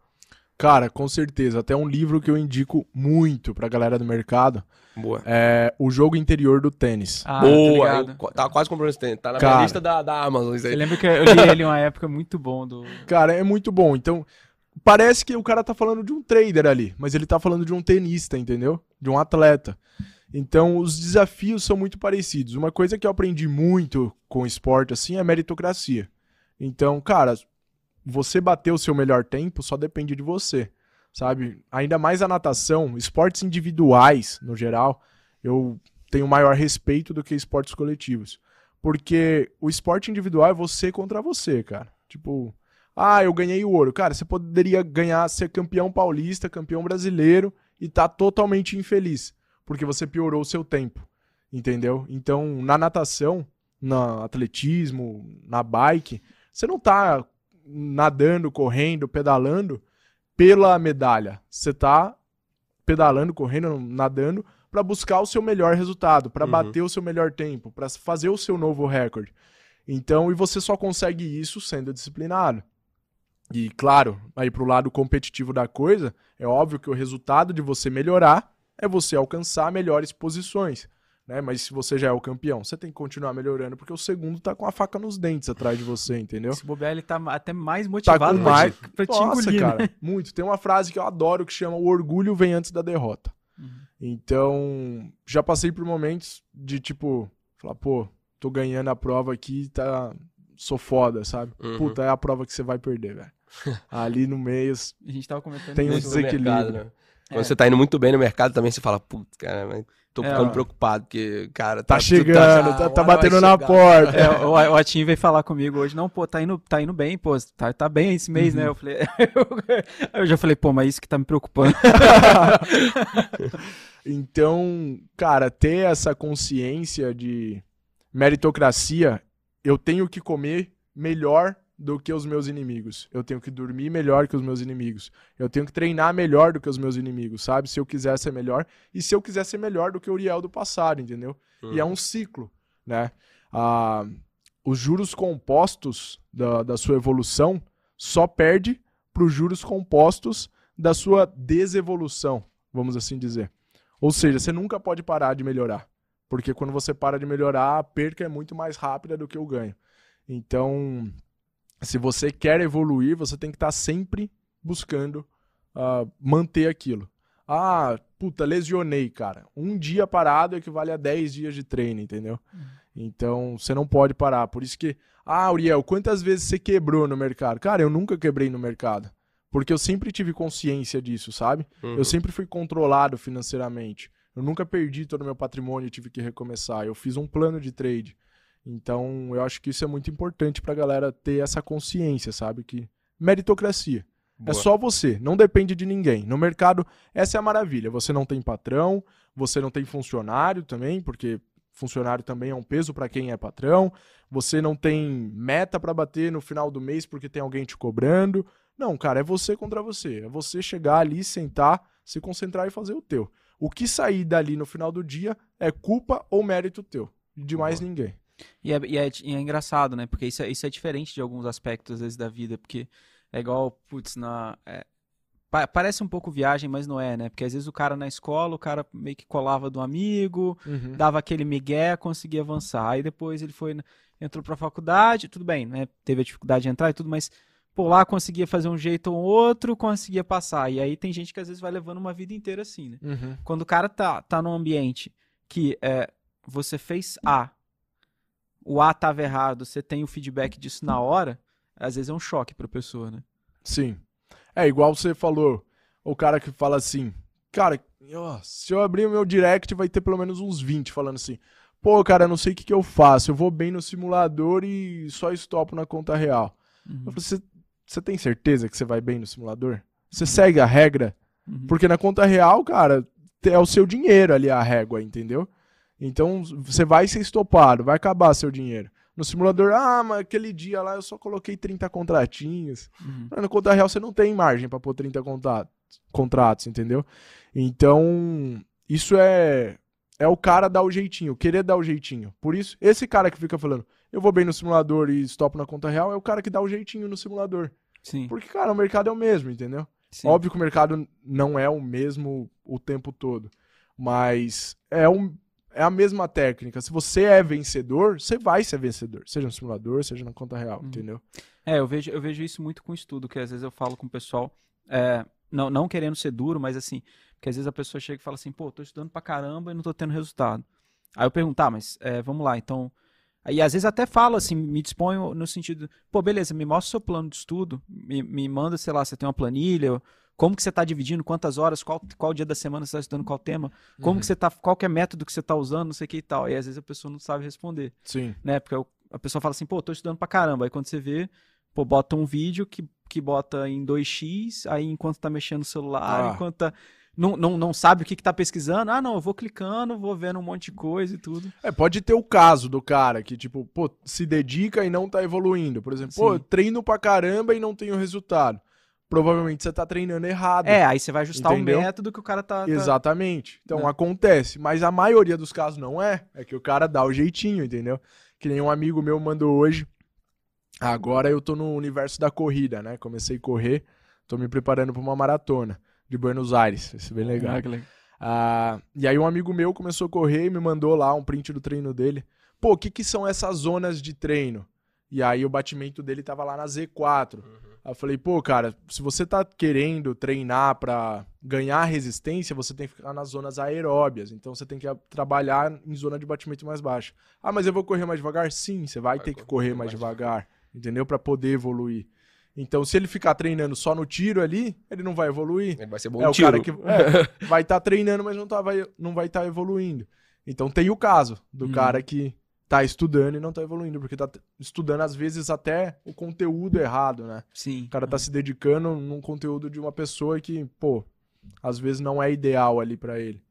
Cara, com certeza. Até um livro que eu indico muito pra galera do mercado Boa. é O Jogo Interior do Tênis. Ah, Boa, ligado. eu tava quase comprando esse tênis. Tá na minha Cara. lista da, da Amazon. Isso aí. Eu lembro que eu li ele uma época muito bom do. Cara, é muito bom. Então, parece que o cara tá falando de um trader ali, mas ele tá falando de um tenista, entendeu? De um atleta. Então, os desafios são muito parecidos. Uma coisa que eu aprendi muito com esporte, assim, é meritocracia. Então, cara, você bater o seu melhor tempo só depende de você, sabe? Ainda mais a natação, esportes individuais, no geral, eu tenho maior respeito do que esportes coletivos. Porque o esporte individual é você contra você, cara. Tipo, ah, eu ganhei o ouro. Cara, você poderia ganhar, ser campeão paulista, campeão brasileiro e tá totalmente infeliz, porque você piorou o seu tempo, entendeu? Então, na natação, no atletismo, na bike, você não tá nadando, correndo, pedalando pela medalha. Você tá pedalando, correndo, nadando para buscar o seu melhor resultado, para Uhum. bater o seu melhor tempo, para fazer o seu novo recorde. Então, e você só consegue isso sendo disciplinado. E claro, aí pro lado competitivo da coisa, é óbvio que o resultado de você melhorar é você alcançar melhores posições, né? Mas se você já é o campeão, você tem que continuar melhorando porque o segundo tá com a faca nos dentes atrás de você, entendeu? Se bobear, ele tá até mais Tá motivado com pra mais. te, pra te Nossa, engolir, né? cara, muito. Tem uma frase que eu adoro que chama o orgulho vem antes da derrota. Uhum. Então, já passei por momentos de tipo, falar, pô, tô ganhando a prova aqui, tá sou foda, sabe? Uhum. Puta, é a prova que você vai perder, velho. Ali no meio, A gente tava comentando Tem um desequilíbrio. mercado, né? Quando É. você tá indo muito bem no mercado também, você fala, putz, cara, mas tô É, ficando ó. preocupado, porque, cara, tá tu chegando, tá, tá batendo na porta. É, o, o Atim veio falar comigo hoje, não, pô, tá indo, tá indo bem, pô, tá, tá bem esse mês, Uhum. né? Eu falei, eu já falei, pô, mas isso que tá me preocupando. Então, cara, ter essa consciência de meritocracia, eu tenho que comer melhor do que os meus inimigos. Eu tenho que dormir melhor que os meus inimigos. Eu tenho que treinar melhor do que os meus inimigos, sabe? Se eu quiser ser melhor. E se eu quiser ser melhor do que o Uriel do passado, entendeu? E é um ciclo, né? Ah, os juros compostos da, da sua evolução só perde para os juros compostos da sua desevolução, vamos assim dizer. Ou seja, você nunca pode parar de melhorar. Porque quando você para de melhorar, a perca é muito mais rápida do que o ganho. Então, se você quer evoluir, você tem que estar sempre buscando uh, manter aquilo. Ah, puta, lesionei, cara. Um dia parado equivale a 10 dias de treino, entendeu? Uhum. Então, você não pode parar. Por isso que, ah, Uriel, quantas vezes você quebrou no mercado? Cara, eu nunca quebrei no mercado. Porque eu sempre tive consciência disso, sabe? Uhum. Eu sempre fui controlado financeiramente. Eu nunca perdi todo o meu patrimônio e tive que recomeçar. Eu fiz um plano de trade. Então, eu acho que isso é muito importante pra galera ter essa consciência, sabe? Que meritocracia. É Boa. É só você, não depende de ninguém. No mercado, essa é a maravilha. Você não tem patrão, você não tem funcionário também, porque funcionário também é um peso para quem é patrão. Você não tem meta para bater no final do mês porque tem alguém te cobrando. Não, cara, é você contra você. É você chegar ali, sentar, se concentrar e fazer o teu. O que sair dali no final do dia é culpa ou mérito teu. De mais Boa. ninguém. E é, e, é, e é, engraçado, né? Porque isso é, isso é diferente de alguns aspectos, às vezes, da vida. Porque é igual, putz, na. É, pa parece um pouco viagem, mas não é, né? Porque às vezes o cara na escola, o cara meio que colava do amigo, uhum. dava aquele migué, conseguia avançar. Aí depois ele foi, entrou pra faculdade, tudo bem, né? Teve a dificuldade de entrar e tudo, mas por lá conseguia fazer um jeito ou outro, conseguia passar. E aí tem gente que às vezes vai levando uma vida inteira assim, né? Uhum. Quando o cara tá, tá num ambiente que é, você fez A, o A tava errado, você tem o feedback disso na hora, às vezes é um choque pra pessoa, né? Sim. É igual você falou, o cara que fala assim, cara, se eu abrir o meu direct vai ter pelo menos uns 20 falando assim, pô, cara, não sei o que, que eu faço, eu vou bem no simulador e só estopo na conta real. Uhum. Eu falei, você tem certeza que você vai bem no simulador? Você segue a regra? Uhum. Porque na conta real, cara, é o seu dinheiro ali a régua, entendeu? Então você vai ser estopado, vai acabar seu dinheiro. No simulador, ah, mas aquele dia lá eu só coloquei 30 contratinhos. Uhum. Na conta real você não tem margem para pôr 30 contatos, contratos, entendeu? Então, isso é é o cara dar o jeitinho, querer dar o jeitinho. Por isso, esse cara que fica falando, eu vou bem no simulador e stop na conta real, é o cara que dá o jeitinho no simulador. Sim. Porque, cara, o mercado é o mesmo, entendeu? Sim. Óbvio que o mercado não é o mesmo o tempo todo. Mas é, um, é a mesma técnica. Se você é vencedor, você vai ser vencedor. Seja no simulador, seja na conta real, hum. entendeu? É, eu vejo, eu vejo isso muito com estudo, que às vezes eu falo com o pessoal, é, não, não querendo ser duro, mas assim, porque às vezes a pessoa chega e fala assim, pô, tô estudando pra caramba e não tô tendo resultado. Aí eu pergunto, tá, mas é, vamos lá, então. Aí às vezes até falo assim, me disponho no sentido, pô, beleza, me mostra o seu plano de estudo, me, me manda, sei lá, você tem uma planilha, como que você está dividindo, quantas horas, qual, qual dia da semana você está estudando qual tema, como uhum. que você tá, qual que é método que você está usando, não sei o que e tal. E às vezes a pessoa não sabe responder. Sim. Né? Porque a pessoa fala assim, pô, tô estudando pra caramba. Aí quando você vê, pô, bota um vídeo que, que bota em 2x, aí enquanto tá mexendo no celular, ah. enquanto tá não, não, não sabe o que, que tá pesquisando. Ah, não, eu vou clicando, vou vendo um monte de coisa e tudo. É, pode ter o caso do cara que, tipo, pô, se dedica e não tá evoluindo. Por exemplo, Sim. pô, eu treino pra caramba e não tenho resultado. Provavelmente você tá treinando errado. É, aí você vai ajustar entendeu? o método que o cara tá. tá... Exatamente. Então é. acontece. Mas a maioria dos casos não é. É que o cara dá o jeitinho, entendeu? Que nem um amigo meu mandou hoje. Agora eu tô no universo da corrida, né? Comecei a correr, tô me preparando para uma maratona de Buenos Aires. Isso é bem legal. Ah, legal. Ah, e aí um amigo meu começou a correr e me mandou lá um print do treino dele. Pô, o que, que são essas zonas de treino? E aí o batimento dele tava lá na Z4. Uhum. Aí eu falei, pô, cara, se você tá querendo treinar para ganhar resistência, você tem que ficar nas zonas aeróbias. Então você tem que trabalhar em zona de batimento mais baixo. Ah, mas eu vou correr mais devagar? Sim, você vai, vai ter que correr mais devagar, entendeu? Para poder evoluir. Então, se ele ficar treinando só no tiro ali, ele não vai evoluir. Ele vai ser bom é, o tiro. cara que é, vai estar tá treinando, mas não, tá, vai, não vai estar tá evoluindo. Então, tem o caso do hum. cara que tá estudando e não tá evoluindo, porque tá estudando, às vezes, até o conteúdo errado, né? Sim. O cara tá se dedicando num conteúdo de uma pessoa que, pô, às vezes não é ideal ali para ele.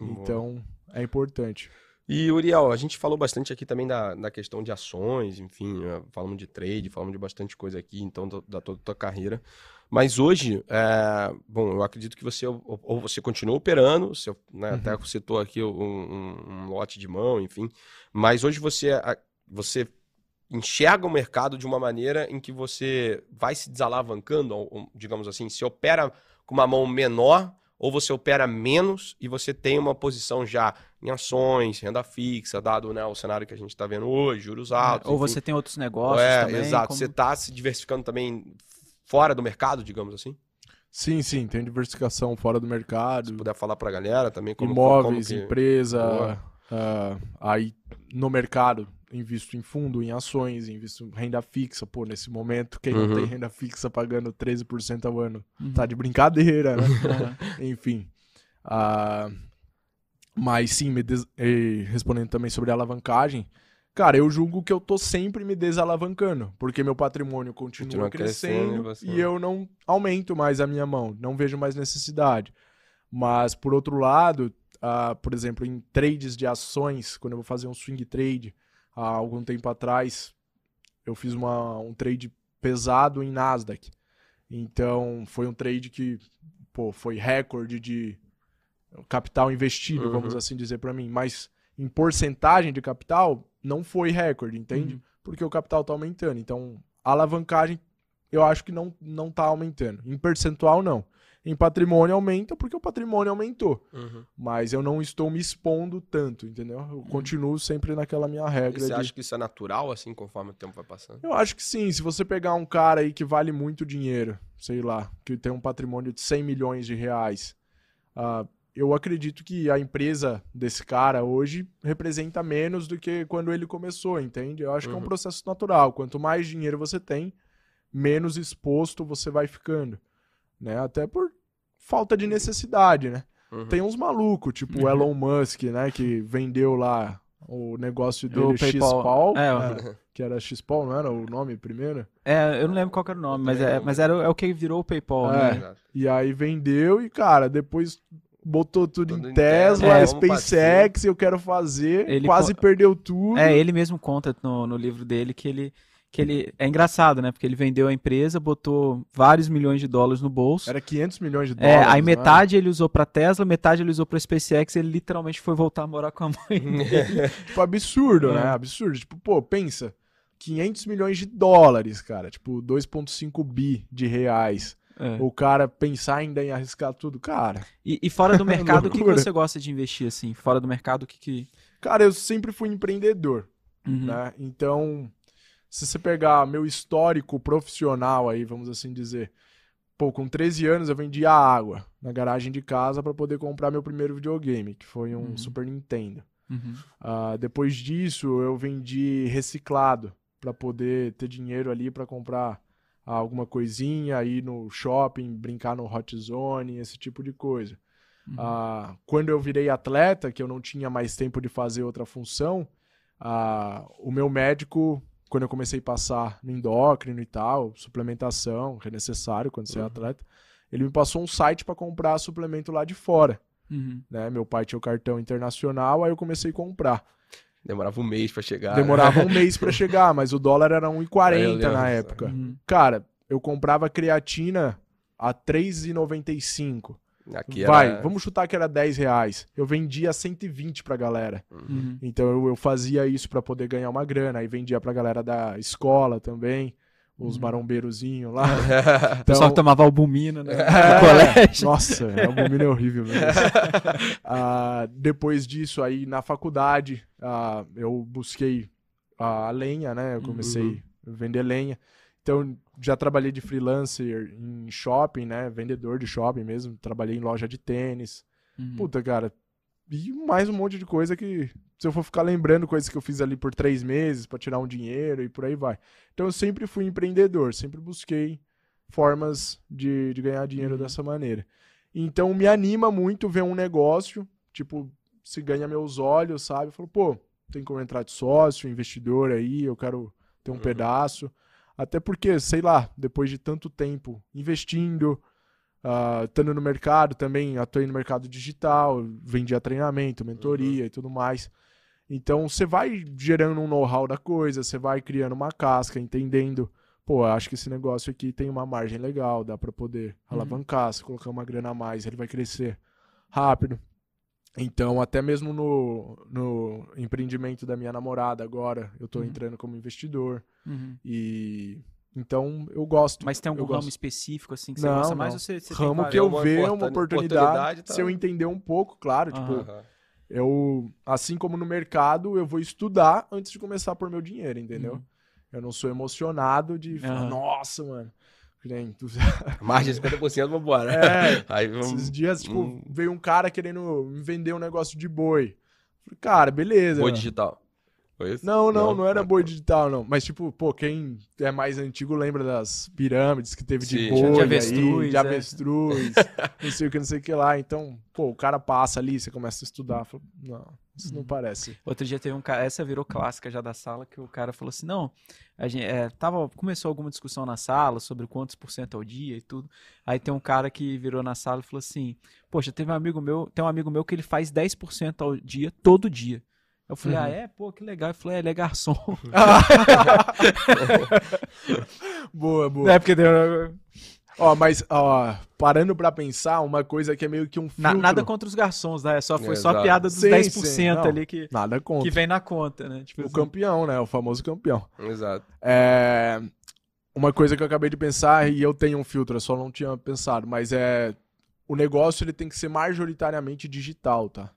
Então, é importante. E, Uriel, a gente falou bastante aqui também da, da questão de ações, enfim, eh, falamos de trade, falamos de bastante coisa aqui, então, da, da toda a tua carreira. Mas hoje, é, bom, eu acredito que você ou, ou você continua operando, você, né, Uhum. até citou aqui um, um- um lote de mão, enfim, mas hoje você, a- você enxerga o mercado de uma maneira em que você vai se desalavancando, digamos assim, se opera com uma mão menor ou você opera menos e você tem uma posição já em ações, renda fixa, dado né, o cenário que a gente está vendo hoje, juros altos. Ou enfim. você tem outros negócios é, também. exato. como- Você está se diversificando também fora do mercado, digamos assim? Sim, sim, tem diversificação fora do mercado. Se puder falar para a galera também como imóveis, como que- empresa, ah, aí no mercado invisto em fundo, em ações, invisto em renda fixa, pô, nesse momento quem Uhum. não tem renda fixa pagando 13% ao ano, Uhum. tá de brincadeira, né? Aham. Enfim. ah, mas sim, me des- e respondendo também sobre a alavancagem, cara, eu julgo que eu tô sempre me desalavancando, porque meu patrimônio continua, Continua crescendo crescendo, e eu não aumento mais a minha mão, não vejo mais necessidade. Mas, por outro lado, ah, por exemplo, em trades de ações, quando eu vou fazer um swing trade, há algum tempo atrás, eu fiz uma- um trade pesado em Nasdaq. Então, foi um trade que, pô, foi recorde de capital investido, Uhum. vamos assim dizer para mim. Mas em porcentagem de capital, não foi recorde, entende? Uhum. Porque o capital tá aumentando. Então, a alavancagem, eu acho que não, não tá aumentando. Em percentual, não. Em patrimônio aumenta porque o patrimônio aumentou. Uhum. Mas eu não estou me expondo tanto, entendeu? Eu continuo sempre naquela minha E regra. você de- acha que isso é natural, assim, conforme o tempo vai passando? Eu acho que sim. Se você pegar um cara aí que vale muito dinheiro, sei lá, que tem um patrimônio de 100 milhões de reais, ah, eu acredito que a empresa desse cara hoje representa menos do que quando ele começou, entende? Eu acho que é um Uhum. processo natural. Quanto mais dinheiro você tem, menos exposto você vai ficando, né? Até por falta de necessidade, né? Uhum. Tem uns malucos, tipo o Elon Musk, né, que vendeu lá o negócio Do dele, PayPal. X-Paul, É, o- é, que era X-Paul, não era o nome primeiro? É, eu não lembro qual era o nome, mas, é, mas era, o- é o que virou o PayPal, É. né? E aí vendeu e, cara, depois botou tudo, Tudo em Tesla, é, SpaceX, eu quero fazer, Ele quase co- perdeu tudo. É, ele mesmo conta no, no livro dele que ele, que ele. É engraçado, né? Porque ele vendeu a empresa, botou vários milhões de dólares no bolso. Era 500 milhões de É, dólares. aí não metade ele usou pra Tesla, metade ele usou pra SpaceX, ele literalmente foi voltar a morar com a mãe dele. era? Tipo, absurdo, É. né? Absurdo. Tipo, pô, pensa, 500 milhões de dólares, cara. Tipo, 2,5 bi de reais. É. O cara pensar ainda em arriscar tudo, cara. E, e fora do mercado, o que, que você gosta de investir assim? Fora do mercado, o que que. Cara, eu sempre fui empreendedor. Uhum. né? Então, se você pegar meu histórico profissional aí, vamos assim dizer, pô, com 13 anos eu vendia água na garagem de casa para poder comprar meu primeiro videogame, que foi um Uhum. Super Nintendo. Uhum. Ah, depois disso, eu vendi reciclado para poder ter dinheiro ali para comprar alguma coisinha, ir no shopping, brincar no Hot Zone, esse tipo de coisa. Uhum. Ah, quando eu virei atleta, que eu não tinha mais tempo de fazer outra função, ah, o meu médico, quando eu comecei a passar no endócrino e tal, suplementação, que é necessário quando você é Uhum. atleta, ele me passou um site para comprar suplemento lá de fora. Uhum. Né? Meu pai tinha o cartão internacional, aí eu comecei a comprar. Demorava um mês pra chegar. Demorava um mês para chegar, mas o dólar era É, eu 1,40 lembro na época. Uhum. Cara, eu comprava creatina a 3,95. Aqui era... Vai, vamos chutar que era 10 reais. Eu vendia 120 pra galera. Uhum. Então eu, eu fazia isso pra poder ganhar uma grana. Aí vendia pra galera da escola também, os Uhum. marombeirozinhos lá. O pessoal Então- que tomava albumina né? É, no colégio. Nossa, albumina é horrível mesmo. Ah, depois disso, aí na faculdade, ah, eu busquei a lenha, né? Eu comecei Uhum. a vender lenha. Então, já trabalhei de freelancer em shopping, né? Vendedor de shopping mesmo. Trabalhei em loja de tênis. Uhum. Puta, cara. E mais um monte de coisa que, se eu for ficar lembrando coisas que eu fiz ali por três meses pra tirar um dinheiro e por aí vai. Então eu sempre fui empreendedor, sempre busquei formas de, de ganhar dinheiro Uhum. dessa maneira. Então me anima muito ver um negócio, tipo, se ganha meus olhos, sabe? Eu falo, pô, tem como entrar de sócio, investidor aí, eu quero ter um Uhum. pedaço. Até porque, sei lá, depois de tanto tempo investindo, ah, estando no mercado também, atuei no mercado digital, vendia treinamento, mentoria Uhum. e tudo mais. Então você vai gerando um know-how da coisa, você vai criando uma casca, entendendo. Pô, acho que esse negócio aqui tem uma margem legal, dá pra poder Uhum. alavancar, se colocar uma grana a mais, ele vai crescer rápido. Então, até mesmo no, no empreendimento da minha namorada agora, eu tô Uhum. entrando como investidor. Uhum. E então eu gosto. Mas tem algum ramo específico assim que você Não, gosta não. mais? Ou você, você tem ramo vários? que eu vejo uma oportuni- oportunidade, oportunidade, tá. se eu entender um pouco, claro, tipo, Aham. Aham. eu, assim como no mercado, eu vou estudar antes de começar a pôr meu dinheiro, entendeu? Uhum. Eu não sou emocionado de falar, nossa, mano. Nem tu- Margem de 50%, vambora. É, Aí vamos. esses dias, tipo, hum. veio um cara querendo vender um negócio de boi. Falei, cara, beleza. Boi digital. Isso? Não, não, não, era boi digital, não. Mas, tipo, pô, quem é mais antigo lembra das pirâmides que teve de Sim. boi, De aí, avestruz, de é. avestruz, não sei o que, não sei o que lá. Então, pô, o cara passa ali, você começa a estudar. Fala, não, isso Uhum. não parece. Outro dia teve um cara, essa virou clássica já da sala, que o cara falou assim, não, a gente, é, tava, começou alguma discussão na sala sobre quantos por cento ao dia e tudo, aí tem um cara que virou na sala e falou assim, poxa, teve um amigo meu, tem um amigo meu que ele faz 10% ao dia, todo dia. Eu falei, Uhum. ah, é? Pô, que legal. Eu falei, é, ele é garçom. Boa, boa. é, porque deu... Ó, mas, ó, parando pra pensar, uma coisa que é meio que um Na- filtro. nada contra os garçons, né? Só, foi só a Exato. piada dos Sim, 10% sim, não. ali que, Nada contra. que vem na conta, né? Tipo O assim. campeão, né? O famoso campeão. Exato. É, Uma coisa que eu acabei de pensar, e eu tenho um filtro, eu só não tinha pensado, mas é. O negócio ele tem que ser majoritariamente digital, tá?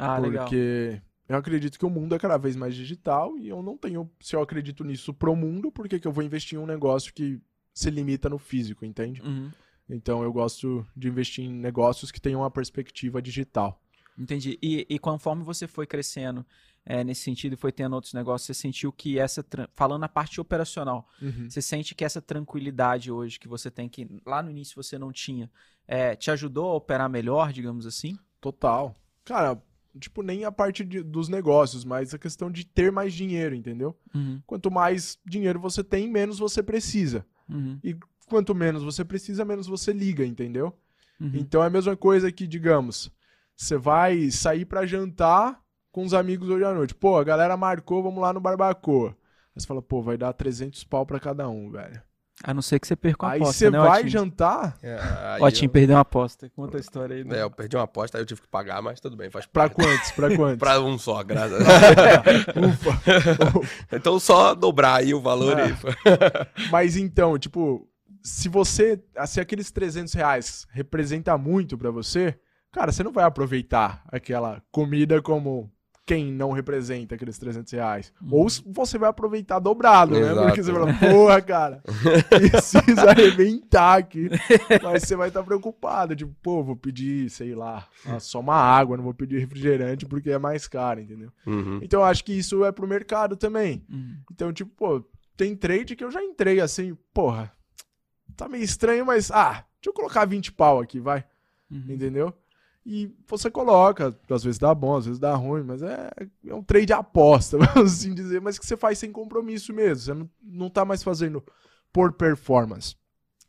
Ah, legal. Porque eu acredito que o mundo é cada vez mais digital e eu não tenho. Se eu acredito nisso pro mundo, por que, que eu vou investir em um negócio que se limita no físico, entende? Uhum. Então eu gosto de investir em negócios que tenham uma perspectiva digital. Entendi. E, e conforme você foi crescendo é, nesse sentido e foi tendo outros negócios, você sentiu que essa. Falando na parte operacional, você sente que essa tranquilidade hoje que você tem, que lá no início você não tinha, é, te ajudou a operar melhor, digamos assim? Total. Cara, tipo, nem a parte de- dos negócios, mas a questão de ter mais dinheiro, entendeu? Uhum. Quanto mais dinheiro você tem, menos você precisa. Uhum. E quanto menos você precisa, menos você liga, entendeu? Uhum. Então é a mesma coisa que, digamos, você vai sair pra jantar com os amigos hoje à noite. Pô, a galera marcou, vamos lá no Barbacoa. Aí você fala, pô, vai dar 300 pau pra cada um, velho. A não ser que você perca uma Aí aposta, você né, vai Otinho? jantar É, aí Otinho eu- perdeu uma aposta. Conta a história aí. né? É, eu perdi uma aposta, aí eu tive que pagar, mas tudo bem, faz pra parte. quantos? Pra quantos? Pra um só, graças a Ufa. Então só dobrar aí o valor É. e. Mas então, tipo, se você. Se aqueles 300 reais representa muito pra você, cara, você não vai aproveitar aquela comida como quem não representa aqueles 300 reais. Ou s- você vai aproveitar dobrado, né? Exato. Porque você fala, porra, cara, precisa arrebentar aqui. Mas você vai estar preocupado, tipo, pô, vou pedir, sei lá, só uma água, não vou pedir refrigerante porque é mais caro, entendeu? Uhum. Então eu acho que isso é pro mercado também. Uhum. Então, tipo, pô, tem trade que eu já entrei assim, porra, tá meio estranho, mas, ah, deixa eu colocar 20 pau aqui, vai, Uhum. entendeu? E você coloca, às vezes dá bom, às vezes dá ruim, mas é, é um trade aposta, vamos assim dizer, mas que você faz sem compromisso mesmo, você não, não tá mais fazendo por performance,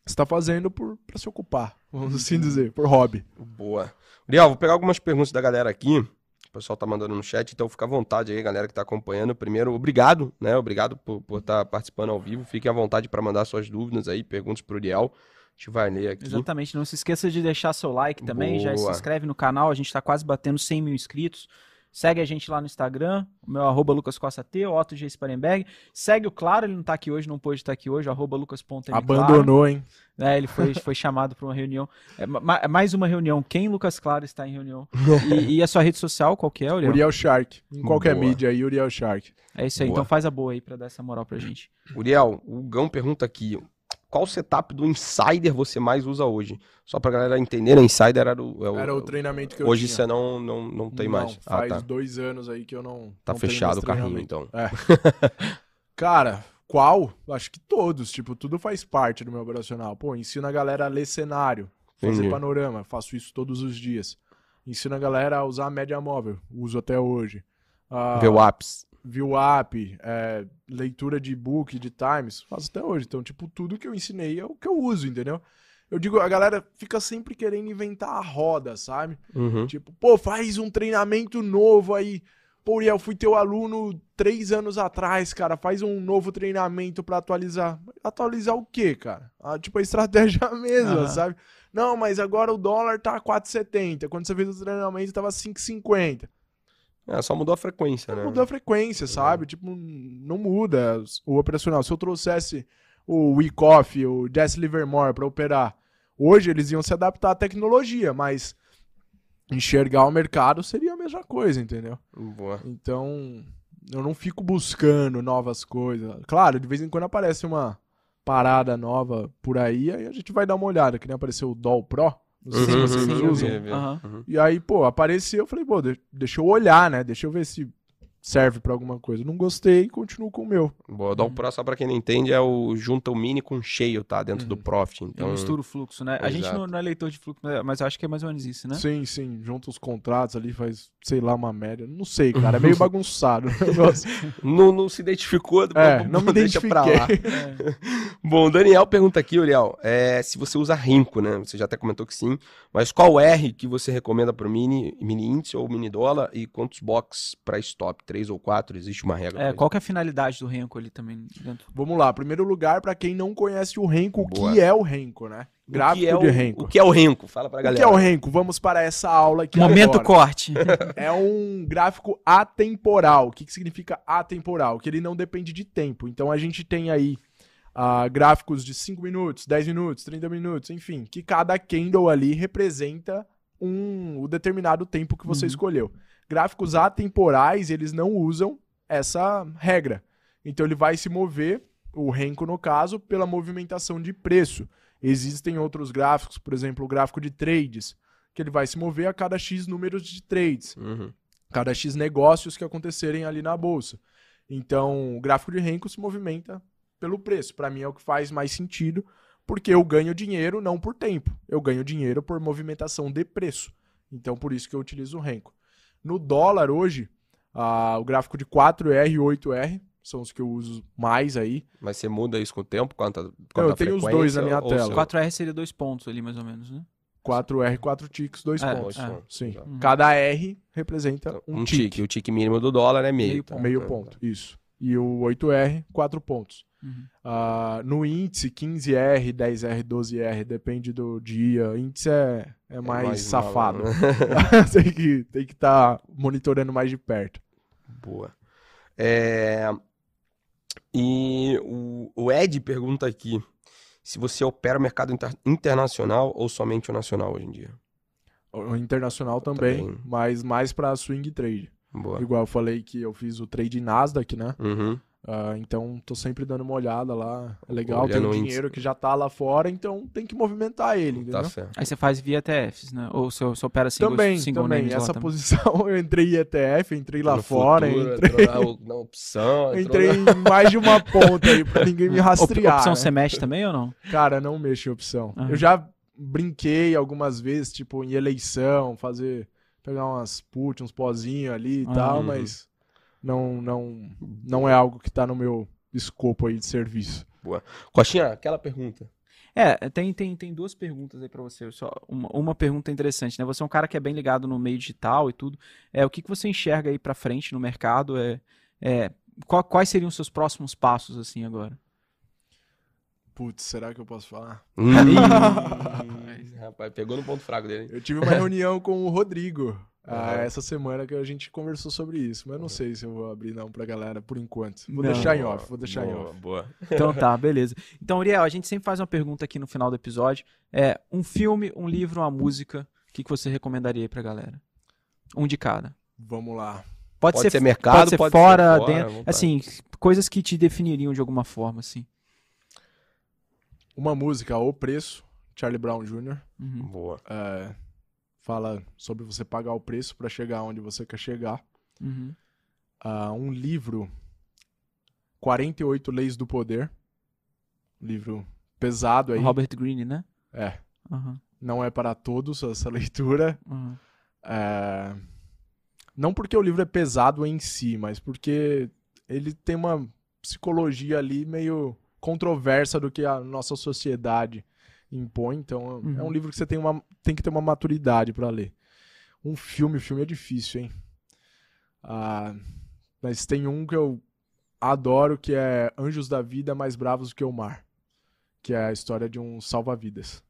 você tá fazendo por, pra se ocupar, vamos assim dizer, por hobby. Boa. Uriel, vou pegar algumas perguntas da galera aqui. O pessoal tá mandando no chat, então fica à vontade aí, galera que tá acompanhando. Primeiro, obrigado, né? Obrigado por estar participando ao vivo. Fiquem à vontade para mandar suas dúvidas aí, perguntas pro Uriel. A gente vai ler aqui. Exatamente. Não se esqueça de deixar seu like também. Já se Boa. inscreve no canal. A gente está quase batendo 100 mil inscritos. Segue a gente lá no Instagram, o meu arroba Lucas Costa T, o Otto G. Sparenberg. Segue o Claro, ele não tá aqui hoje, não pôde estar aqui hoje, arroba lucas.mclaro. Abandonou, hein? né? Ele foi, foi chamado para uma reunião. É, ma- é mais uma reunião. Quem Lucas Claro está em reunião? E, e a sua rede social, qual que é, Uriel? Uriel Shark, em qualquer Boa. mídia aí, Uriel Shark. É isso aí, Boa. então faz a boa aí para dar essa moral pra gente. Uriel, o Gão pergunta aqui: qual setup do Insider você mais usa hoje? Só pra galera entender, o Insider era o. é o- Era o treinamento que eu Hoje tinha. você não, não, não tem Não, mais. Ah, Faz tá. dois anos aí que eu não. Tá não fechado o carrinho, então. Cara, qual? Acho que todos. Tipo, tudo faz parte do meu operacional. Pô, ensino a galera a ler cenário, fazer Entendi. panorama. Faço isso todos os dias. Ensino a galera a usar a média móvel. Uso até hoje. Ah, Ver o apps. View app, é, leitura de book, de times, faço até hoje. Então, tipo, tudo que eu ensinei é o que eu uso, entendeu? Eu digo, a galera fica sempre querendo inventar a roda, sabe? Uhum. Tipo, pô, faz um treinamento novo aí. Pô, Uriel, fui teu aluno três anos atrás, cara. Faz um novo treinamento pra atualizar. Atualizar o quê, cara? Ah, tipo, a estratégia mesma, Aham. sabe? Não, mas agora o dólar tá 4,70. Quando você fez o treinamento, tava 5,50. É, só mudou a frequência, né? Mudou a frequência, sabe? Tipo, não muda o operacional. Se eu trouxesse o Wyckoff, o Jesse Livermore pra operar, hoje eles iam se adaptar à tecnologia, mas enxergar o mercado seria a mesma coisa, entendeu? Boa. Então, eu não fico buscando novas coisas. Claro, de vez em quando aparece uma parada nova por aí, aí a gente vai dar uma olhada, que nem apareceu o Doll Pro. Não sei se Uhum, vocês uhum, usam. vi, vi. Aham. Uhum. E aí, pô, apareceu, eu falei, pô, de- deixa eu olhar, né? Deixa eu ver se serve pra alguma coisa. Não gostei, continuo com o meu. Boa. Dá o Pro, só pra quem não entende, é o junta o mini com cheio, tá? Dentro Uhum. do Profit. Eu Então, misturo o fluxo, né? A gente não, não é leitor de fluxo, né? mas eu acho que é mais ou menos isso, né? Sim, sim, junta os contratos ali, faz, sei lá, uma média. Não sei, cara, é meio bagunçado o negócio. não, não se identificou. É, não me deixa pra lá. identifiquei. Bom, o Daniel pergunta aqui, Uriel, é, se você usa Rinco, né? Você já até comentou que sim, mas qual R que você recomenda pro mini, mini índice ou mini dólar e quantos box para stop? Três ou quatro? Existe uma regra? É, qual que é a finalidade do Renko ali também dentro? Vamos lá, primeiro lugar, pra quem não conhece o Renko, o que é o Renko, né? Gráfico o que é de o, Renko. O que é o Renko? Fala pra O galera. que é o Renko? Vamos para essa aula aqui Momento agora. corte. É um gráfico atemporal. O que, que significa atemporal? Que ele não depende de tempo. Então a gente tem aí ah, gráficos de 5 minutos, 10 minutos, 30 minutos, enfim, que cada candle ali representa um, o determinado tempo que você Uhum. escolheu. Gráficos atemporais, eles não usam essa regra. Então ele vai se mover, o Renko no caso, pela movimentação de preço. Existem outros gráficos, por exemplo, o gráfico de trades, que ele vai se mover a cada X números de trades Uhum. cada X negócios que acontecerem ali na bolsa. Então, o gráfico de Renko se movimenta pelo preço. Para mim é o que faz mais sentido, porque eu ganho dinheiro não por tempo, eu ganho dinheiro por movimentação de preço. Então, por isso que eu utilizo o Renko. No dólar hoje, ah, o gráfico de 4R e 8R são os que eu uso mais aí. Mas você muda isso com o tempo? Quanto, eu quanto a tenho os dois na minha tela. seu- 4R seria dois pontos ali, mais ou menos, né? 4R, 4 ticks, 2 É, pontos. é. Sim. Uhum. Cada R representa um, Um tique. tique. O tique mínimo do dólar é meio. Meio tá? Meio Tá, ponto, tá. isso. E o 8R, 4 pontos. Uhum. Ah, no índice, 15R, 10R, 12R, depende do dia. Índice é, é mais, mais safado. malandro. tem que tem que estar monitorando mais de perto. Boa. É, E o, o Ed pergunta aqui se você opera o mercado inter- internacional ou somente o nacional hoje em dia. O internacional também, Também. mas mais para swing trade. Boa. Igual eu falei que eu fiz o trade Nasdaq, né? Uhum. Ah, então tô sempre dando uma olhada lá. É legal, Olhando tem o índice. dinheiro que já tá lá fora, então tem que movimentar ele, entendeu? Tá certo. Aí você faz via ETFs, né? Ou você, você opera single, Também, single também. names lá Essa também. posição eu entrei em ETF, entrei lá No fora, futuro, entrei, entrou na, na opção. entrei na- em mais de uma ponta aí pra ninguém me Op- rastrear. opção né? você mexe também ou não? Cara, não mexo em opção. Aham. Eu já brinquei algumas vezes, tipo, em eleição, fazer. Pegar umas put, uns pozinhos ali e Ah, tal, uhum. mas não, não, não é algo que tá no meu escopo aí de serviço. Coxinha, aquela pergunta. É, tem, tem, tem duas perguntas aí pra você. Só uma, uma pergunta interessante, né? Você é um cara que é bem ligado no meio digital e tudo. É, o que, que você enxerga aí pra frente no mercado? É, é, qual- quais seriam os seus próximos passos, assim, agora? Putz, será que eu posso falar? Hum, rapaz, pegou no ponto fraco dele. Eu tive uma reunião com o Rodrigo ah, essa semana que a gente conversou sobre isso, mas eu não sei se eu vou abrir não pra galera por enquanto. Vou Não. deixar em off, vou deixar em boa, off. Boa. Então tá, beleza. Então, Uriel, a gente sempre faz uma pergunta aqui no final do episódio. É um filme, um livro, uma música. O que, que você recomendaria aí pra galera? Um de cada. Vamos lá. Pode, Pode ser, ser mercado, pode ser pode ser fora, fora, à dentro. Assim, coisas que te definiriam de alguma forma, assim. Uma música, O Preço, Charlie Brown Jr. Uhum. Boa. é, fala sobre você pagar o preço pra chegar onde você quer chegar. Uhum. Ah, um livro, 48 Leis do Poder. Livro pesado aí. Robert Greene, né? É, Uhum. não é para todos essa leitura. Uhum. É, Não porque o livro é pesado em si, mas porque ele tem uma psicologia ali meio controversa do que a nossa sociedade impõe. Então é Uhum. um livro que você tem, uma, tem que ter uma maturidade para ler. Um filme, filme é difícil, hein? Ah, mas tem um que eu adoro que é Anjos da Vida Mais Bravos do que o Mar, que é a história de um salva-vidas.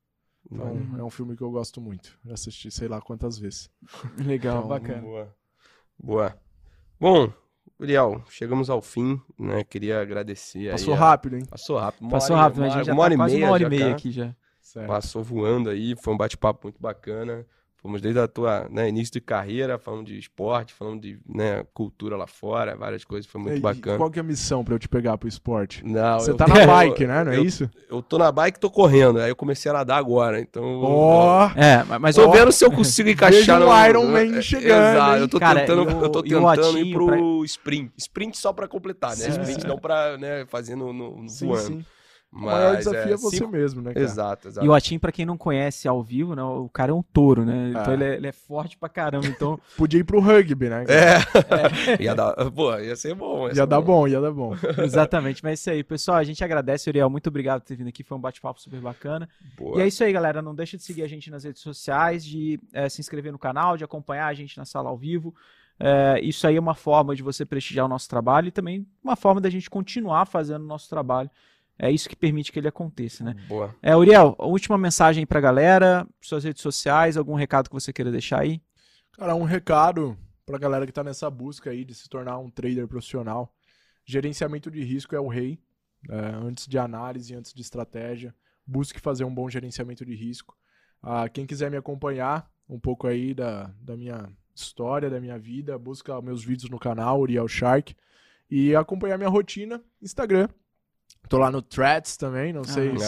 Então, Uhum. é um filme que eu gosto muito. Já assisti sei lá quantas vezes. Legal, Então, bacana. Boa. Boa. Bom, Uriel, chegamos ao fim, né? Queria agradecer Passou aí. rápido, hein? Passou rápido. Uma Passou hora- rápido, né? uma A gente já uma hora tá e quase meia uma hora e meia aqui já. Sério. Passou voando aí, foi um bate-papo muito bacana. Fomos desde a tua né, início de carreira, falando de esporte, falando de né, cultura lá fora, várias coisas, foi muito E bacana. Qual que é a missão pra eu te pegar pro esporte? Não, Você eu- tá na bike, né? Não é eu- isso? Eu tô na bike e tô correndo, aí eu comecei a nadar agora, então. Ó, É, mas- Tô ó, vendo se eu consigo encaixar Vejo um no- Iron Man é, chegando, Exato, eu tô Cara, tentando, e o- eu tô o tentando ir pro sprint. Sprint só pra completar, né? Sim, sprint sim. não pra, né, fazer no, no, no sim, voando. sim. O Mas, maior desafio é, você cinco- mesmo, né, cara? Exato, exato. E o Atim, pra quem não conhece ao vivo, né, o cara é um touro, né? Então É. ele, é, ele é forte pra caramba. Então, Podia ir pro rugby, né? cara? É. ia dar, pô, ia ser bom. Ia ser dar bom, ia dar bom. exatamente. Mas é isso aí, pessoal. A gente agradece, Uriel. Muito obrigado por ter vindo aqui. Foi um bate-papo super bacana. Boa. E é isso aí, galera. Não deixa de seguir a gente nas redes sociais, de eh, se inscrever no canal, de acompanhar a gente na sala ao vivo. Eh, isso aí é uma forma de você prestigiar o nosso trabalho e também uma forma da gente continuar fazendo o nosso trabalho. É isso que permite que ele aconteça, né? Boa. É, Uriel, a última mensagem aí pra galera, suas redes sociais, algum recado que você queira deixar aí? Cara, um recado pra galera que tá nessa busca aí de se tornar um trader profissional. Gerenciamento de risco é o rei. É, antes de análise, antes de estratégia, busque fazer um bom gerenciamento de risco. Ah, quem quiser me acompanhar um pouco aí da, da minha história, da minha vida, busca meus vídeos no canal, Uriel Shark. E acompanhar minha rotina, Instagram. Tô lá no Threads também, não sei Ah, se